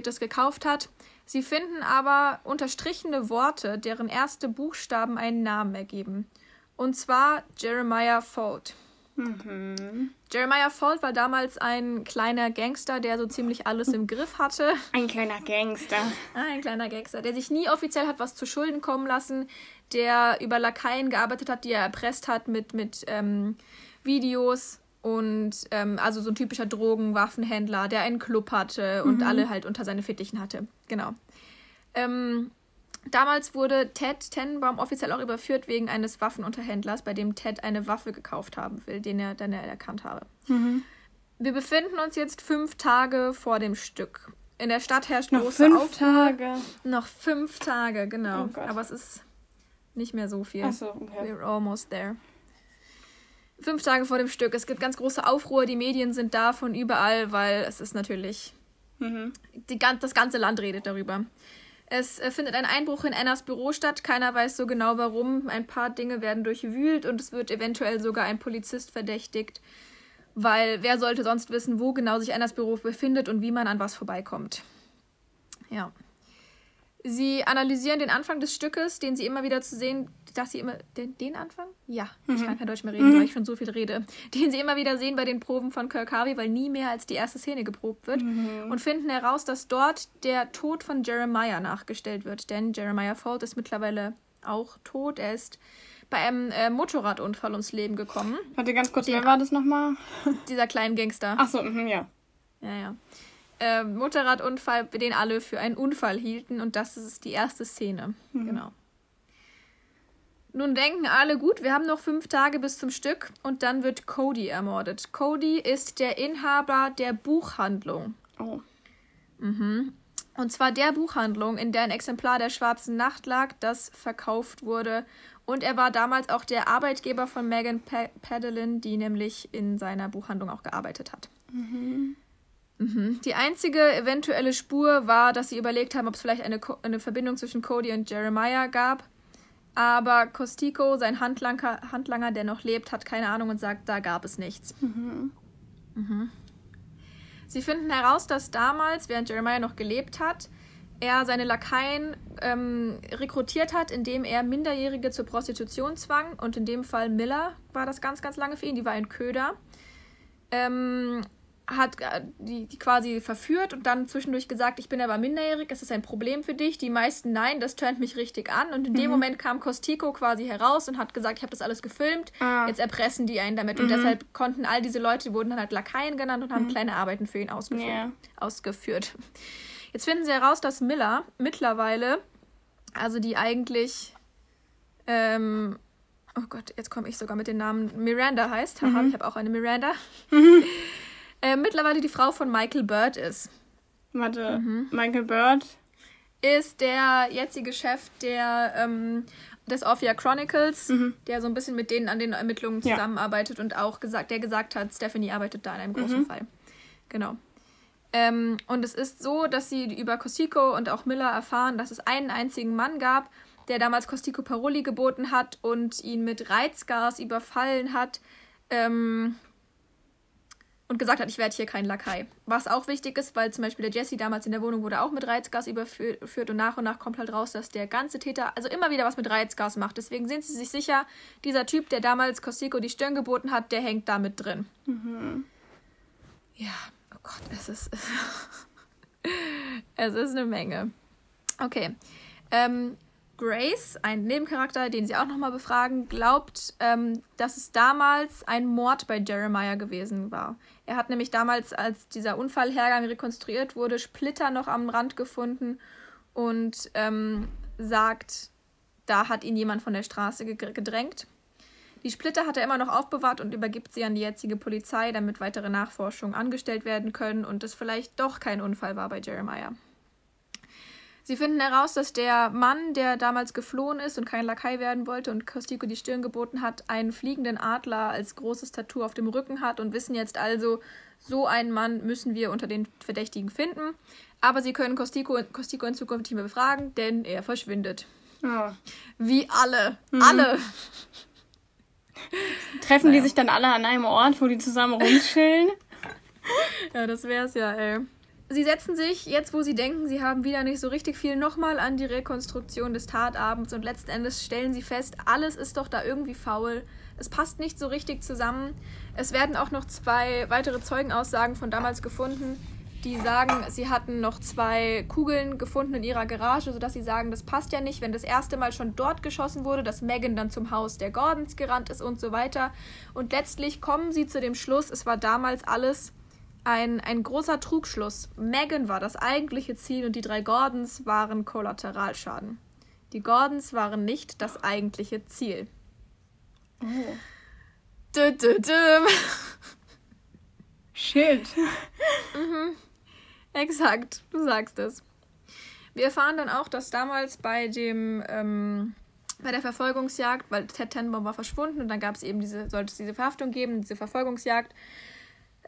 das gekauft hat. Sie finden aber unterstrichene Worte, deren erste Buchstaben einen Namen ergeben. Und zwar Jeremiah Fold. Mhm. Jeremiah Ford war damals ein kleiner Gangster, der so ziemlich alles im Griff hatte. Ein kleiner Gangster. Ein kleiner Gangster, der sich nie offiziell hat was zu Schulden kommen lassen, der über Lakaien gearbeitet hat, die er erpresst hat mit, mit ähm, Videos und ähm, also so ein typischer Drogen-Waffenhändler, der einen Club hatte und mhm. alle halt unter seine Fittichen hatte. Genau. Ähm, Damals wurde Ted Tenenbaum offiziell auch überführt wegen eines Waffenunterhändlers, bei dem Ted eine Waffe gekauft haben will, den er dann erkannt habe. Mhm. Wir befinden uns jetzt fünf Tage vor dem Stück. In der Stadt herrscht noch große fünf Aufruhr. Tage. Noch fünf Tage, genau. Oh Aber es ist nicht mehr so viel. Ach so, okay. We're almost there. Fünf Tage vor dem Stück. Es gibt ganz große Aufruhr. Die Medien sind da von überall, weil es ist natürlich. Mhm. Die, das ganze Land redet darüber. Es äh, findet ein Einbruch in Annas Büro statt. Keiner weiß so genau warum. Ein paar Dinge werden durchwühlt und es wird eventuell sogar ein Polizist verdächtigt. Weil wer sollte sonst wissen, wo genau sich Annas Büro befindet und wie man an was vorbeikommt. Ja. Sie analysieren den Anfang des Stückes, den sie immer wieder zu sehen, dass sie immer, den, den Anfang? Ja, mhm. ich kann kein Deutsch mehr reden, mhm. weil ich schon so viel rede. Den sie immer wieder sehen bei den Proben von Kirk Harvey, weil nie mehr als die erste Szene geprobt wird. Mhm. Und finden heraus, dass dort der Tod von Jeremiah nachgestellt wird. Denn Jeremiah Ford ist mittlerweile auch tot. Er ist bei einem äh, Motorradunfall ums Leben gekommen. Warte ganz kurz, den, wer war das nochmal? dieser kleinen Gangster. Ach so, mh, ja. Ja, ja äh, Motorradunfall, den alle für einen Unfall hielten. Und das ist die erste Szene. Mhm. Genau. Nun denken alle, gut, wir haben noch fünf Tage bis zum Stück und dann wird Cody ermordet. Cody ist der Inhaber der Buchhandlung. Oh. Mhm. Und zwar der Buchhandlung, in der ein Exemplar der Schwarzen Nacht lag, das verkauft wurde. Und er war damals auch der Arbeitgeber von Megan Padelin, die nämlich in seiner Buchhandlung auch gearbeitet hat. Mhm. Mhm. Die einzige eventuelle Spur war, dass sie überlegt haben, ob es vielleicht eine, eine Verbindung zwischen Cody und Jeremiah gab. Aber Costico, sein Handlanger, Handlanger, der noch lebt, hat keine Ahnung und sagt, da gab es nichts. Mhm. Mhm. Sie finden heraus, dass damals, während Jeremiah noch gelebt hat, er seine Lakaien ähm, rekrutiert hat, indem er Minderjährige zur Prostitution zwang. Und in dem Fall Miller war das ganz, ganz lange für ihn. Die war ein Köder. Ähm, hat äh, die, die quasi verführt und dann zwischendurch gesagt, ich bin aber minderjährig, ist das ein Problem für dich? Die meisten nein, das tönt mich richtig an. Und in mhm. dem Moment kam Costico quasi heraus und hat gesagt, ich habe das alles gefilmt, ah. jetzt erpressen die einen damit. Mhm. Und deshalb konnten all diese Leute, die wurden dann halt Lakaien genannt und haben mhm. kleine Arbeiten für ihn ausgeführt. Yeah. ausgeführt. Jetzt finden sie heraus, dass Miller mittlerweile, also die eigentlich, ähm, oh Gott, jetzt komme ich sogar mit dem Namen Miranda heißt. Haha, mhm. ich habe auch eine Miranda. äh, mittlerweile die Frau von Michael Bird ist. Warte, mhm. Michael Bird ist der jetzige Chef der ähm, des Orphea Chronicles, mhm. der so ein bisschen mit denen an den Ermittlungen zusammenarbeitet ja. und auch gesagt, der gesagt hat, Stephanie arbeitet da an einem großen mhm. Fall. Genau. Ähm, und es ist so, dass sie über Costico und auch Miller erfahren, dass es einen einzigen Mann gab, der damals Costico Paroli geboten hat und ihn mit Reizgas überfallen hat. Ähm, und gesagt hat, ich werde hier kein Lakai. Was auch wichtig ist, weil zum Beispiel der Jesse damals in der Wohnung wurde auch mit Reizgas überführt und nach und nach kommt halt raus, dass der ganze Täter also immer wieder was mit Reizgas macht. Deswegen sind sie sich sicher, dieser Typ, der damals Costico die Stirn geboten hat, der hängt da mit drin. Mhm. Ja, oh Gott, es ist. es ist eine Menge. Okay. Ähm, Grace, ein Nebencharakter, den sie auch nochmal befragen, glaubt, ähm, dass es damals ein Mord bei Jeremiah gewesen war. Er hat nämlich damals, als dieser Unfallhergang rekonstruiert wurde, Splitter noch am Rand gefunden und ähm, sagt, da hat ihn jemand von der Straße gedrängt. Die Splitter hat er immer noch aufbewahrt und übergibt sie an die jetzige Polizei, damit weitere Nachforschungen angestellt werden können und es vielleicht doch kein Unfall war bei Jeremiah. Sie finden heraus, dass der Mann, der damals geflohen ist und kein Lakai werden wollte und Costico die Stirn geboten hat, einen fliegenden Adler als großes Tattoo auf dem Rücken hat und wissen jetzt also, so einen Mann müssen wir unter den Verdächtigen finden. Aber sie können Costico, Costico in Zukunft nicht mehr befragen, denn er verschwindet. Oh. Wie alle. Mhm. Alle. Treffen naja. die sich dann alle an einem Ort, wo die zusammen rumchillen? ja, das wär's ja, ey. Sie setzen sich, jetzt wo sie denken, sie haben wieder nicht so richtig viel, nochmal an die Rekonstruktion des Tatabends und letzten Endes stellen sie fest, alles ist doch da irgendwie faul. Es passt nicht so richtig zusammen. Es werden auch noch zwei weitere Zeugenaussagen von damals gefunden, die sagen, sie hatten noch zwei Kugeln gefunden in ihrer Garage, sodass sie sagen, das passt ja nicht, wenn das erste Mal schon dort geschossen wurde, dass Megan dann zum Haus der Gordons gerannt ist und so weiter. Und letztlich kommen sie zu dem Schluss, es war damals alles ein, ein großer Trugschluss. Megan war das eigentliche Ziel und die drei Gordons waren Kollateralschaden. Die Gordons waren nicht das eigentliche Ziel. Oh. Dö, dö, dö. Shit. mhm. Exakt, du sagst es. Wir erfahren dann auch, dass damals bei dem ähm, bei der Verfolgungsjagd, weil Ted Tenbaum war verschwunden und dann gab es eben diese, sollte es diese Verhaftung geben, diese Verfolgungsjagd,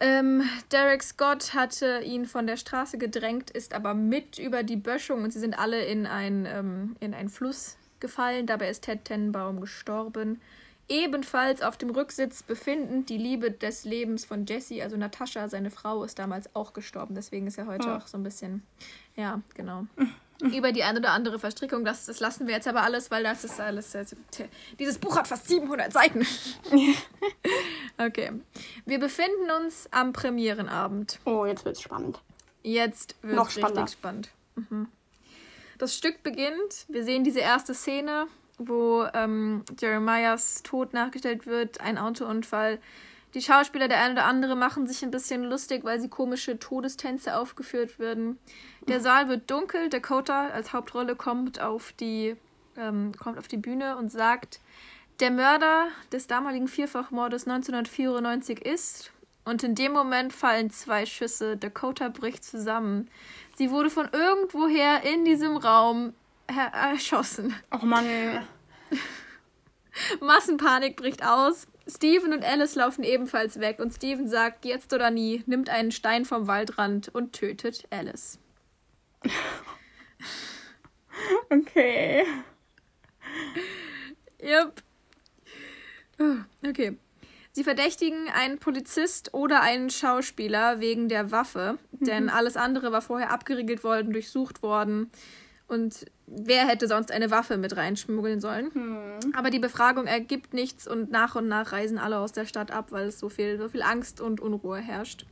ähm, Derek Scott hatte ihn von der Straße gedrängt, ist aber mit über die Böschung und sie sind alle in, ein, ähm, in einen Fluss gefallen. Dabei ist Ted Tenbaum gestorben. Ebenfalls auf dem Rücksitz befindend die Liebe des Lebens von Jesse, also Natascha, seine Frau, ist damals auch gestorben. Deswegen ist er heute oh. auch so ein bisschen, ja, genau. Über die eine oder andere Verstrickung. Das, das lassen wir jetzt aber alles, weil das ist alles. Also, dieses Buch hat fast 700 Seiten. okay. Wir befinden uns am Premierenabend. Oh, jetzt wird's spannend. Jetzt wird es richtig spannend. Mhm. Das Stück beginnt. Wir sehen diese erste Szene, wo ähm, Jeremiahs Tod nachgestellt wird, ein Autounfall. Die Schauspieler, der eine oder andere, machen sich ein bisschen lustig, weil sie komische Todestänze aufgeführt werden. Der Saal wird dunkel. Dakota als Hauptrolle kommt auf die ähm, kommt auf die Bühne und sagt, der Mörder des damaligen Vierfachmordes 1994 ist. Und in dem Moment fallen zwei Schüsse. Dakota bricht zusammen. Sie wurde von irgendwoher in diesem Raum erschossen. Oh Mann. Massenpanik bricht aus. Steven und Alice laufen ebenfalls weg und Steven sagt, jetzt oder nie, nimmt einen Stein vom Waldrand und tötet Alice. Okay. Yep. Okay. Sie verdächtigen einen Polizist oder einen Schauspieler wegen der Waffe, denn mhm. alles andere war vorher abgeriegelt worden, durchsucht worden. Und wer hätte sonst eine Waffe mit reinschmuggeln sollen? Hm. Aber die Befragung ergibt nichts und nach und nach reisen alle aus der Stadt ab, weil es so viel, so viel Angst und Unruhe herrscht.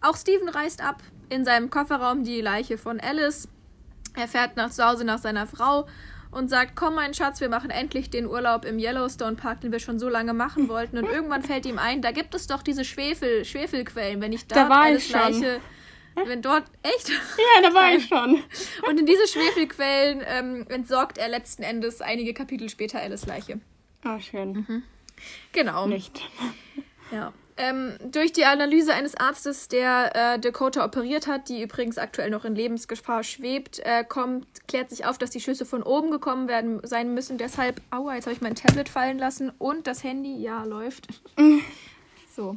Auch Steven reist ab, in seinem Kofferraum die Leiche von Alice. Er fährt nach Hause nach seiner Frau und sagt, komm mein Schatz, wir machen endlich den Urlaub im Yellowstone Park, den wir schon so lange machen wollten. Und irgendwann fällt ihm ein, da gibt es doch diese Schwefel, Schwefelquellen. Wenn ich da Alice Leiche wenn dort. Echt? Ja, da war ich schon. Und in diese Schwefelquellen ähm, entsorgt er letzten Endes einige Kapitel später Alice Leiche. Ah, schön. Mhm. Genau. Nicht. Ja. Ähm, durch die Analyse eines Arztes, der äh, Dakota operiert hat, die übrigens aktuell noch in Lebensgefahr schwebt, äh, kommt, klärt sich auf, dass die Schüsse von oben gekommen werden sein müssen. Deshalb, aua, jetzt habe ich mein Tablet fallen lassen und das Handy, ja, läuft. so.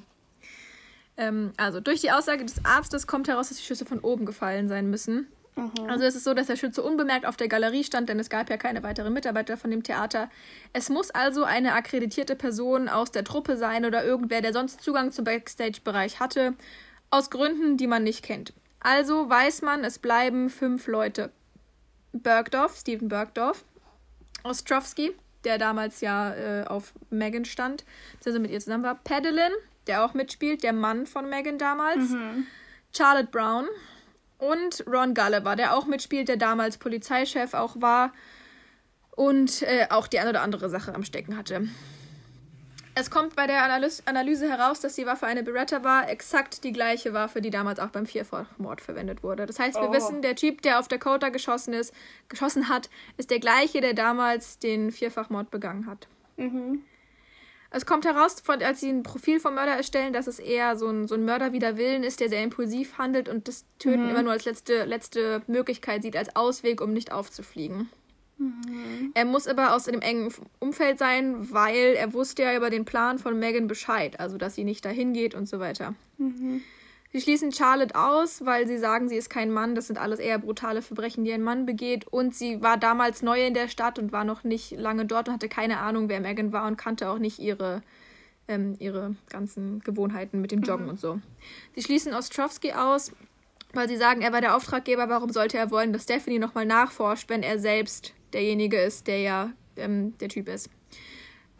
Ähm, also durch die Aussage des Arztes kommt heraus, dass die Schüsse von oben gefallen sein müssen. Mhm. Also es ist so, dass der Schütze unbemerkt auf der Galerie stand, denn es gab ja keine weiteren Mitarbeiter von dem Theater. Es muss also eine akkreditierte Person aus der Truppe sein oder irgendwer, der sonst Zugang zum Backstage-Bereich hatte, aus Gründen, die man nicht kennt. Also weiß man, es bleiben fünf Leute. Bergdorf, Steven Bergdorf, Ostrowski, der damals ja äh, auf Megan stand, also mit ihr zusammen war, Pedelin, der auch mitspielt, der Mann von Megan damals, mhm. Charlotte Brown und Ron Gulliver, der auch mitspielt, der damals Polizeichef auch war und äh, auch die eine oder andere Sache am Stecken hatte. Es kommt bei der Analyse, Analyse heraus, dass die Waffe eine Beretta war, exakt die gleiche Waffe, die damals auch beim Vierfachmord verwendet wurde. Das heißt, wir oh. wissen, der Typ, der auf Dakota geschossen ist, geschossen hat, ist der gleiche, der damals den Vierfachmord begangen hat. Mhm. Es kommt heraus, von, als sie ein Profil vom Mörder erstellen, dass es eher so ein, so ein Mörder wider Willen ist, der sehr impulsiv handelt und das Töten mhm. immer nur als letzte, letzte Möglichkeit sieht, als Ausweg, um nicht aufzufliegen. Mhm. Er muss aber aus einem engen Umfeld sein, weil er wusste ja über den Plan von Megan Bescheid, also dass sie nicht dahin geht und so weiter. Mhm. Sie schließen Charlotte aus, weil sie sagen, sie ist kein Mann. Das sind alles eher brutale Verbrechen, die ein Mann begeht. Und sie war damals neu in der Stadt und war noch nicht lange dort und hatte keine Ahnung, wer Megan war und kannte auch nicht ihre, ähm, ihre ganzen Gewohnheiten mit dem Joggen mhm. und so. Sie schließen Ostrowski aus, weil sie sagen, er war der Auftraggeber. Warum sollte er wollen, dass Stephanie nochmal nachforscht, wenn er selbst derjenige ist, der ja ähm, der Typ ist?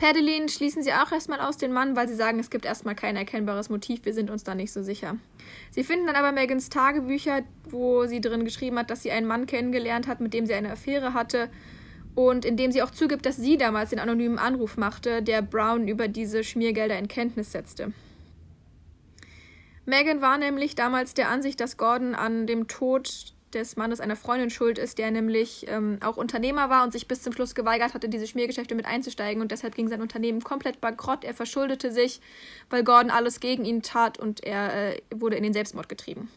Perdelin schließen sie auch erstmal aus den Mann, weil sie sagen, es gibt erstmal kein erkennbares Motiv, wir sind uns da nicht so sicher. Sie finden dann aber Megans Tagebücher, wo sie drin geschrieben hat, dass sie einen Mann kennengelernt hat, mit dem sie eine Affäre hatte und in dem sie auch zugibt, dass sie damals den anonymen Anruf machte, der Brown über diese Schmiergelder in Kenntnis setzte. Megan war nämlich damals der Ansicht, dass Gordon an dem Tod des Mannes einer Freundin schuld ist, der nämlich ähm, auch Unternehmer war und sich bis zum Schluss geweigert hatte, diese Schmiergeschäfte mit einzusteigen und deshalb ging sein Unternehmen komplett bankrott. Er verschuldete sich, weil Gordon alles gegen ihn tat und er äh, wurde in den Selbstmord getrieben.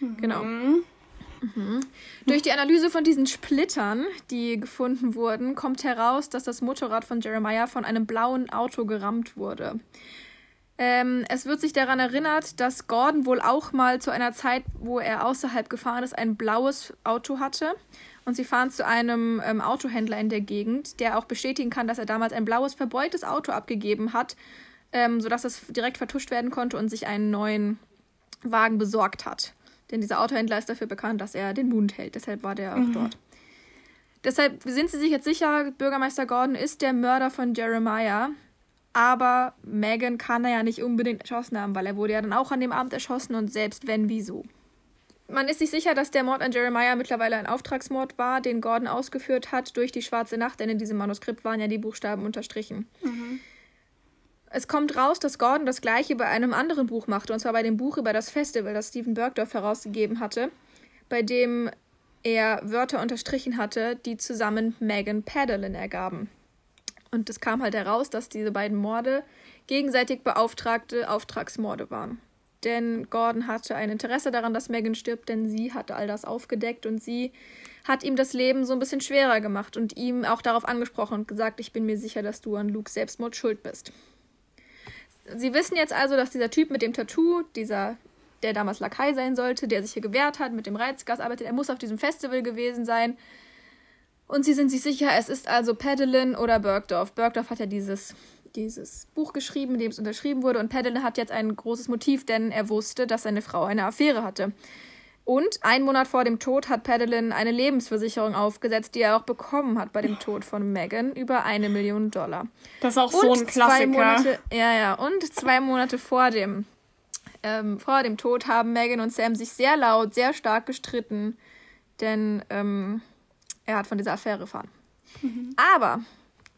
Mhm. Genau. Mhm. Durch die Analyse von diesen Splittern, die gefunden wurden, kommt heraus, dass das Motorrad von Jeremiah von einem blauen Auto gerammt wurde. Ähm, es wird sich daran erinnert, dass Gordon wohl auch mal zu einer Zeit, wo er außerhalb gefahren ist, ein blaues Auto hatte. Und sie fahren zu einem ähm, Autohändler in der Gegend, der auch bestätigen kann, dass er damals ein blaues, verbeultes Auto abgegeben hat, ähm, sodass es direkt vertuscht werden konnte und sich einen neuen Wagen besorgt hat. Denn dieser Autohändler ist dafür bekannt, dass er den Mund hält. Deshalb war der auch mhm. dort. Deshalb sind sie sich jetzt sicher, Bürgermeister Gordon ist der Mörder von Jeremiah aber Megan kann er ja nicht unbedingt erschossen haben, weil er wurde ja dann auch an dem Abend erschossen und selbst wenn, wieso? Man ist sich sicher, dass der Mord an Jeremiah mittlerweile ein Auftragsmord war, den Gordon ausgeführt hat durch die Schwarze Nacht, denn in diesem Manuskript waren ja die Buchstaben unterstrichen. Mhm. Es kommt raus, dass Gordon das gleiche bei einem anderen Buch machte, und zwar bei dem Buch über das Festival, das Stephen Bergdorf herausgegeben hatte, bei dem er Wörter unterstrichen hatte, die zusammen Megan Padelin ergaben. Und es kam halt heraus, dass diese beiden Morde gegenseitig beauftragte Auftragsmorde waren. Denn Gordon hatte ein Interesse daran, dass Megan stirbt, denn sie hatte all das aufgedeckt und sie hat ihm das Leben so ein bisschen schwerer gemacht und ihm auch darauf angesprochen und gesagt, ich bin mir sicher, dass du an Lukes Selbstmord schuld bist. Sie wissen jetzt also, dass dieser Typ mit dem Tattoo, dieser der damals Lakai sein sollte, der sich hier gewehrt hat, mit dem Reizgas arbeitet. Er muss auf diesem Festival gewesen sein. Und sie sind sich sicher, es ist also Pedelin oder Bergdorf. Bergdorf hat ja dieses, dieses Buch geschrieben, in dem es unterschrieben wurde. Und Pedelin hat jetzt ein großes Motiv, denn er wusste, dass seine Frau eine Affäre hatte. Und einen Monat vor dem Tod hat Pedelin eine Lebensversicherung aufgesetzt, die er auch bekommen hat bei dem Tod von Megan, über eine Million Dollar. Das ist auch und so ein Klassiker. Monate, ja, ja. Und zwei Monate vor dem ähm, vor dem Tod haben Megan und Sam sich sehr laut, sehr stark gestritten, denn ähm, er hat von dieser Affäre erfahren. Mhm. Aber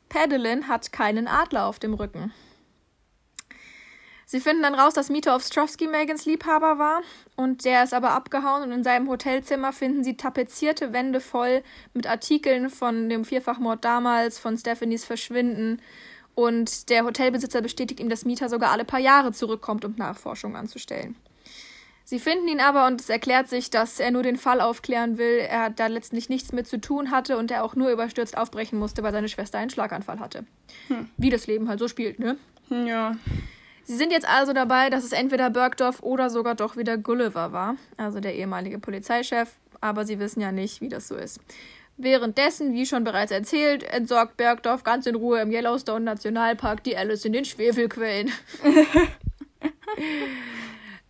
Padelin hat keinen Adler auf dem Rücken. Sie finden dann raus, dass Mito Ostrovsky Megans Liebhaber war und der ist aber abgehauen und in seinem Hotelzimmer finden sie tapezierte Wände voll mit Artikeln von dem Vierfachmord damals, von Stephanies Verschwinden und der Hotelbesitzer bestätigt ihm, dass Mieter sogar alle paar Jahre zurückkommt, um Nachforschungen anzustellen. Sie finden ihn aber und es erklärt sich, dass er nur den Fall aufklären will, er da letztlich nichts mit zu tun hatte und er auch nur überstürzt aufbrechen musste, weil seine Schwester einen Schlaganfall hatte. Hm. Wie das Leben halt so spielt, ne? Ja. Sie sind jetzt also dabei, dass es entweder Bergdorf oder sogar doch wieder Gulliver war, also der ehemalige Polizeichef, aber sie wissen ja nicht, wie das so ist. Währenddessen, wie schon bereits erzählt, entsorgt Bergdorf ganz in Ruhe im Yellowstone Nationalpark die Alice in den Schwefelquellen.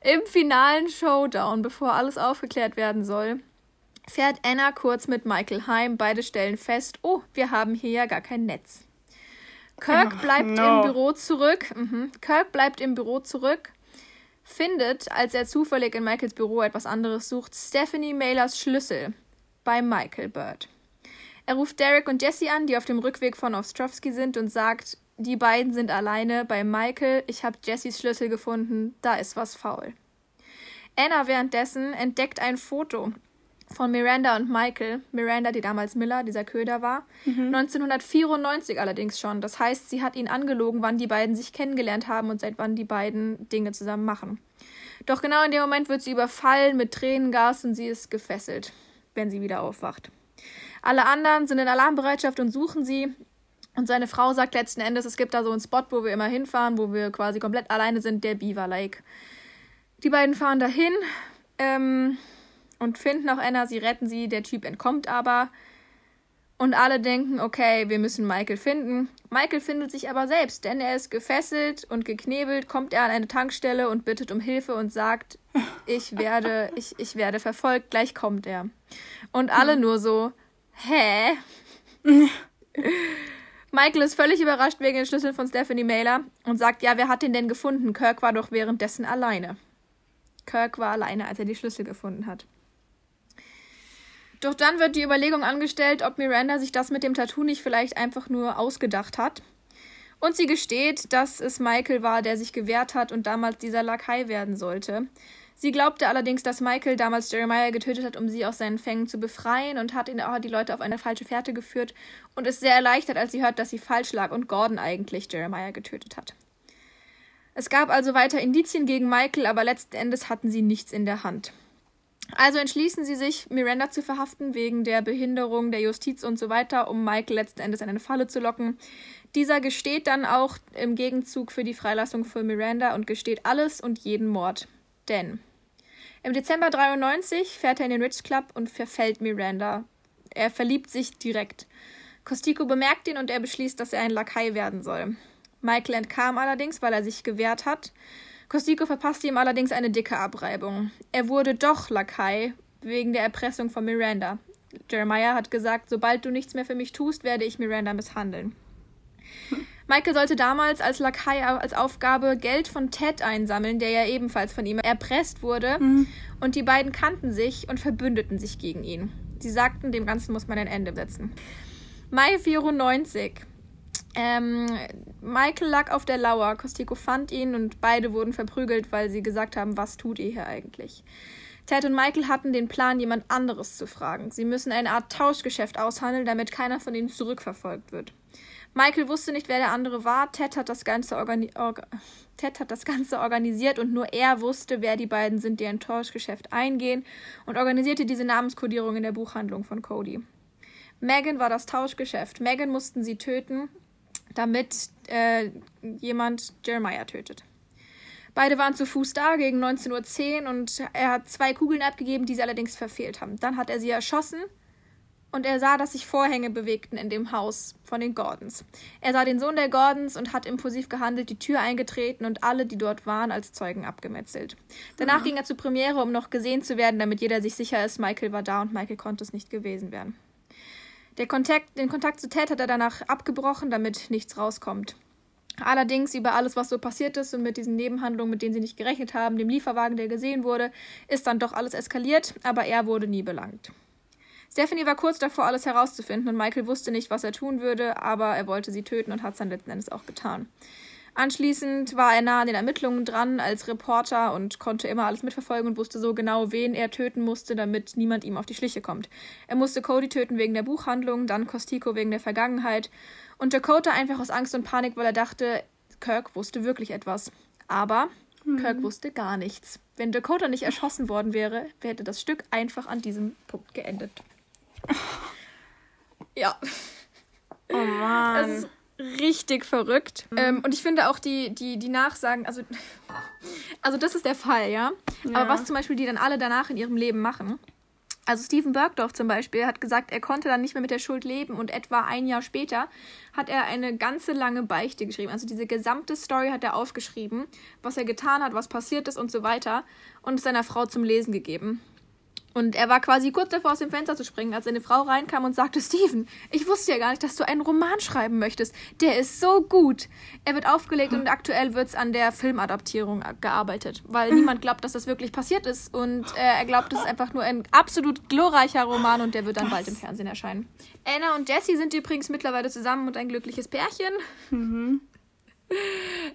Im finalen Showdown, bevor alles aufgeklärt werden soll, fährt Anna kurz mit Michael heim. Beide stellen fest, oh, wir haben hier ja gar kein Netz. Kirk oh, bleibt no. im Büro zurück. Mhm. Kirk bleibt im Büro zurück, findet, als er zufällig in Michaels Büro etwas anderes sucht, Stephanie Maylers Schlüssel bei Michael Bird. Er ruft Derek und Jesse an, die auf dem Rückweg von Ostrovsky sind und sagt, die beiden sind alleine bei Michael, ich habe Jessys Schlüssel gefunden, da ist was faul. Anna währenddessen entdeckt ein Foto von Miranda und Michael, Miranda, die damals Miller, dieser Köder war, mhm. 1994 allerdings schon. Das heißt, sie hat ihn angelogen, wann die beiden sich kennengelernt haben und seit wann die beiden Dinge zusammen machen. Doch genau in dem Moment wird sie überfallen mit Tränengas und sie ist gefesselt, wenn sie wieder aufwacht. Alle anderen sind in Alarmbereitschaft und suchen sie. Und seine Frau sagt letzten Endes, es gibt da so einen Spot, wo wir immer hinfahren, wo wir quasi komplett alleine sind, der Beaver Lake. Die beiden fahren dahin ähm, und finden auch Anna, sie retten sie, der Typ entkommt aber. Und alle denken, okay, wir müssen Michael finden. Michael findet sich aber selbst, denn er ist gefesselt und geknebelt, kommt er an eine Tankstelle und bittet um Hilfe und sagt, ich werde, ich, ich werde verfolgt, gleich kommt er. Und alle hm. nur so, Hä? Michael ist völlig überrascht wegen den Schlüsseln von Stephanie Mailer und sagt, ja, wer hat den denn gefunden? Kirk war doch währenddessen alleine. Kirk war alleine, als er die Schlüssel gefunden hat. Doch dann wird die Überlegung angestellt, ob Miranda sich das mit dem Tattoo nicht vielleicht einfach nur ausgedacht hat. Und sie gesteht, dass es Michael war, der sich gewehrt hat und damals dieser Lakai werden sollte. Sie glaubte allerdings, dass Michael damals Jeremiah getötet hat, um sie aus seinen Fängen zu befreien und hat ihn auch die Leute auf eine falsche Fährte geführt und ist sehr erleichtert, als sie hört, dass sie falsch lag und Gordon eigentlich Jeremiah getötet hat. Es gab also weiter Indizien gegen Michael, aber letzten Endes hatten sie nichts in der Hand. Also entschließen sie sich, Miranda zu verhaften wegen der Behinderung der Justiz und so weiter, um Michael letzten Endes in eine Falle zu locken. Dieser gesteht dann auch im Gegenzug für die Freilassung für Miranda und gesteht alles und jeden Mord. Denn im Dezember 93 fährt er in den Rich Club und verfällt Miranda. Er verliebt sich direkt. Costico bemerkt ihn und er beschließt, dass er ein Lakai werden soll. Michael entkam allerdings, weil er sich gewehrt hat. Costico verpasste ihm allerdings eine dicke Abreibung. Er wurde doch Lakai wegen der Erpressung von Miranda. Jeremiah hat gesagt, sobald du nichts mehr für mich tust, werde ich Miranda misshandeln. Michael sollte damals als Lakai als Aufgabe Geld von Ted einsammeln, der ja ebenfalls von ihm erpresst wurde. Mhm. Und die beiden kannten sich und verbündeten sich gegen ihn. Sie sagten, dem Ganzen muss man ein Ende setzen. Mai 94. Ähm, Michael lag auf der Lauer. Costico fand ihn und beide wurden verprügelt, weil sie gesagt haben, was tut ihr hier eigentlich? Ted und Michael hatten den Plan, jemand anderes zu fragen. Sie müssen eine Art Tauschgeschäft aushandeln, damit keiner von ihnen zurückverfolgt wird. Michael wusste nicht, wer der andere war. Ted hat das Ganze, organi orga Ted hat das Ganze organisiert und nur er wusste, wer die beiden sind, die ein Tauschgeschäft eingehen und organisierte diese Namenskodierung in der Buchhandlung von Cody. Megan war das Tauschgeschäft. Megan mussten sie töten, damit äh, jemand Jeremiah tötet. Beide waren zu Fuß da gegen 19.10 Uhr und er hat zwei Kugeln abgegeben, die sie allerdings verfehlt haben. Dann hat er sie erschossen und er sah, dass sich Vorhänge bewegten in dem Haus von den Gordons. Er sah den Sohn der Gordons und hat impulsiv gehandelt, die Tür eingetreten und alle, die dort waren, als Zeugen abgemetzelt. Danach mhm. ging er zur Premiere, um noch gesehen zu werden, damit jeder sich sicher ist, Michael war da und Michael konnte es nicht gewesen werden. Der Kontakt, den Kontakt zu Ted hat er danach abgebrochen, damit nichts rauskommt. Allerdings über alles, was so passiert ist und mit diesen Nebenhandlungen, mit denen sie nicht gerechnet haben, dem Lieferwagen, der gesehen wurde, ist dann doch alles eskaliert, aber er wurde nie belangt. Stephanie war kurz davor, alles herauszufinden und Michael wusste nicht, was er tun würde, aber er wollte sie töten und hat es dann letzten Endes auch getan. Anschließend war er nah an den Ermittlungen dran als Reporter und konnte immer alles mitverfolgen und wusste so genau, wen er töten musste, damit niemand ihm auf die Schliche kommt. Er musste Cody töten wegen der Buchhandlung, dann Costico wegen der Vergangenheit und Dakota einfach aus Angst und Panik, weil er dachte, Kirk wusste wirklich etwas. Aber mhm. Kirk wusste gar nichts. Wenn Dakota nicht erschossen worden wäre, hätte das Stück einfach an diesem Punkt geendet. ja. Oh Mann richtig verrückt. Mhm. Ähm, und ich finde auch die, die, die Nachsagen, also, also das ist der Fall, ja? ja? Aber was zum Beispiel die dann alle danach in ihrem Leben machen. Also Stephen Burgdorf zum Beispiel hat gesagt, er konnte dann nicht mehr mit der Schuld leben und etwa ein Jahr später hat er eine ganze lange Beichte geschrieben. Also diese gesamte Story hat er aufgeschrieben, was er getan hat, was passiert ist und so weiter und es seiner Frau zum Lesen gegeben. Und er war quasi kurz davor, aus dem Fenster zu springen, als seine Frau reinkam und sagte: Steven, ich wusste ja gar nicht, dass du einen Roman schreiben möchtest. Der ist so gut. Er wird aufgelegt und aktuell wird es an der Filmadaptierung gearbeitet, weil niemand glaubt, dass das wirklich passiert ist. Und äh, er glaubt, es ist einfach nur ein absolut glorreicher Roman und der wird dann bald im Fernsehen erscheinen. Anna und Jesse sind übrigens mittlerweile zusammen und ein glückliches Pärchen. Mhm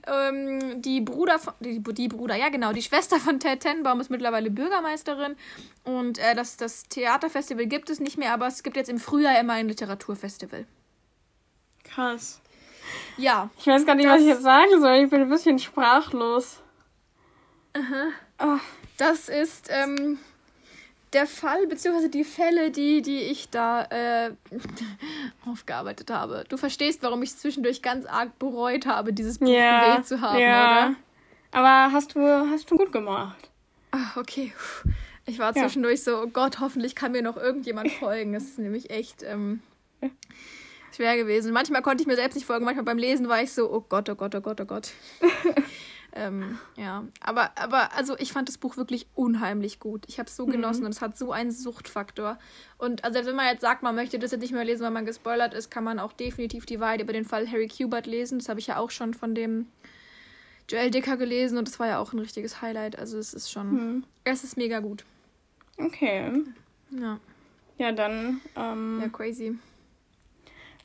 ähm, die Bruder von, die, die, Bruder, ja genau, die Schwester von Ted Tenbaum ist mittlerweile Bürgermeisterin und äh, das, das Theaterfestival gibt es nicht mehr, aber es gibt jetzt im Frühjahr immer ein Literaturfestival. Krass. Ja. Ich weiß gar nicht, das, was ich jetzt sagen soll. Ich bin ein bisschen sprachlos. Aha. Oh. Das ist ähm, der Fall, beziehungsweise die Fälle, die, die ich da äh, aufgearbeitet habe. Du verstehst, warum ich zwischendurch ganz arg bereut habe, dieses Buch ja, gewählt zu haben, ja. oder? Aber hast du, hast du gut gemacht. Ach, okay. Ich war zwischendurch ja. so, oh Gott, hoffentlich kann mir noch irgendjemand folgen. Das ist nämlich echt ähm, schwer gewesen. Manchmal konnte ich mir selbst nicht folgen, manchmal beim Lesen war ich so, oh Gott, oh Gott, oh Gott, oh Gott. Ähm, ja, aber, aber also ich fand das Buch wirklich unheimlich gut. Ich habe es so mhm. genossen und es hat so einen Suchtfaktor. Und also selbst wenn man jetzt sagt, man möchte das jetzt nicht mehr lesen, weil man gespoilert ist, kann man auch definitiv die Wahrheit über den Fall Harry Kubert lesen. Das habe ich ja auch schon von dem Joel Dicker gelesen und das war ja auch ein richtiges Highlight. Also es ist schon, mhm. es ist mega gut. Okay. Ja. Ja, dann. Ähm, ja, crazy.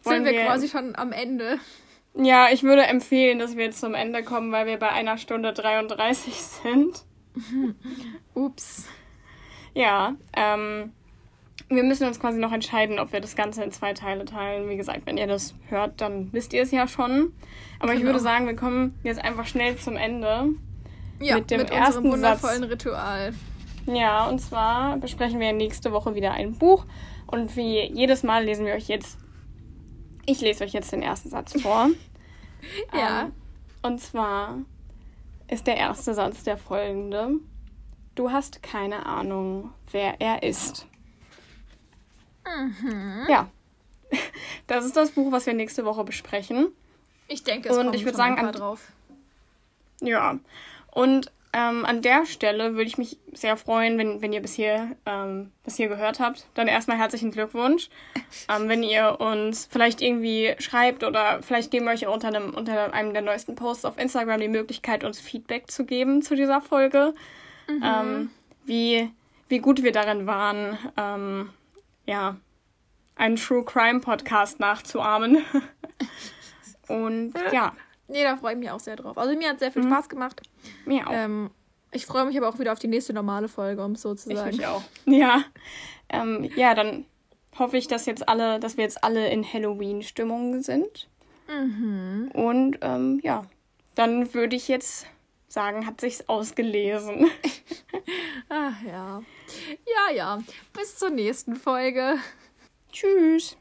Sind wir, wir quasi schon am Ende. Ja, ich würde empfehlen, dass wir jetzt zum Ende kommen, weil wir bei einer Stunde 33 sind. Ups. Ja, ähm, wir müssen uns quasi noch entscheiden, ob wir das Ganze in zwei Teile teilen. Wie gesagt, wenn ihr das hört, dann wisst ihr es ja schon. Aber genau. ich würde sagen, wir kommen jetzt einfach schnell zum Ende. Ja, mit dem mit ersten unserem wundervollen Satz. Ritual. Ja, und zwar besprechen wir nächste Woche wieder ein Buch. Und wie jedes Mal lesen wir euch jetzt ich lese euch jetzt den ersten Satz vor. ja. Ähm, und zwar ist der erste Satz der folgende. Du hast keine Ahnung, wer er ist. Mhm. Ja. Das ist das Buch, was wir nächste Woche besprechen. Ich denke, es und kommt ich würde sagen, drauf. Ja. Und ähm, an der Stelle würde ich mich sehr freuen, wenn, wenn ihr bis hier, ähm, bis hier gehört habt. Dann erstmal herzlichen Glückwunsch. Ähm, wenn ihr uns vielleicht irgendwie schreibt oder vielleicht geben wir euch unter einem, unter einem der neuesten Posts auf Instagram die Möglichkeit, uns Feedback zu geben zu dieser Folge. Mhm. Ähm, wie, wie gut wir darin waren, ähm, ja, einen True Crime Podcast nachzuahmen. Und ja. Nee, da freue ich mich auch sehr drauf. Also mir hat sehr viel mhm. Spaß gemacht. Mir auch. Ähm, Ich freue mich aber auch wieder auf die nächste normale Folge, um es so zu sagen. Ich mich auch. Ja. Ähm, ja, dann hoffe ich, dass jetzt alle, dass wir jetzt alle in Halloween-Stimmung sind. Mhm. Und ähm, ja, dann würde ich jetzt sagen, hat sich's ausgelesen. Ach ja. Ja, ja. Bis zur nächsten Folge. Tschüss.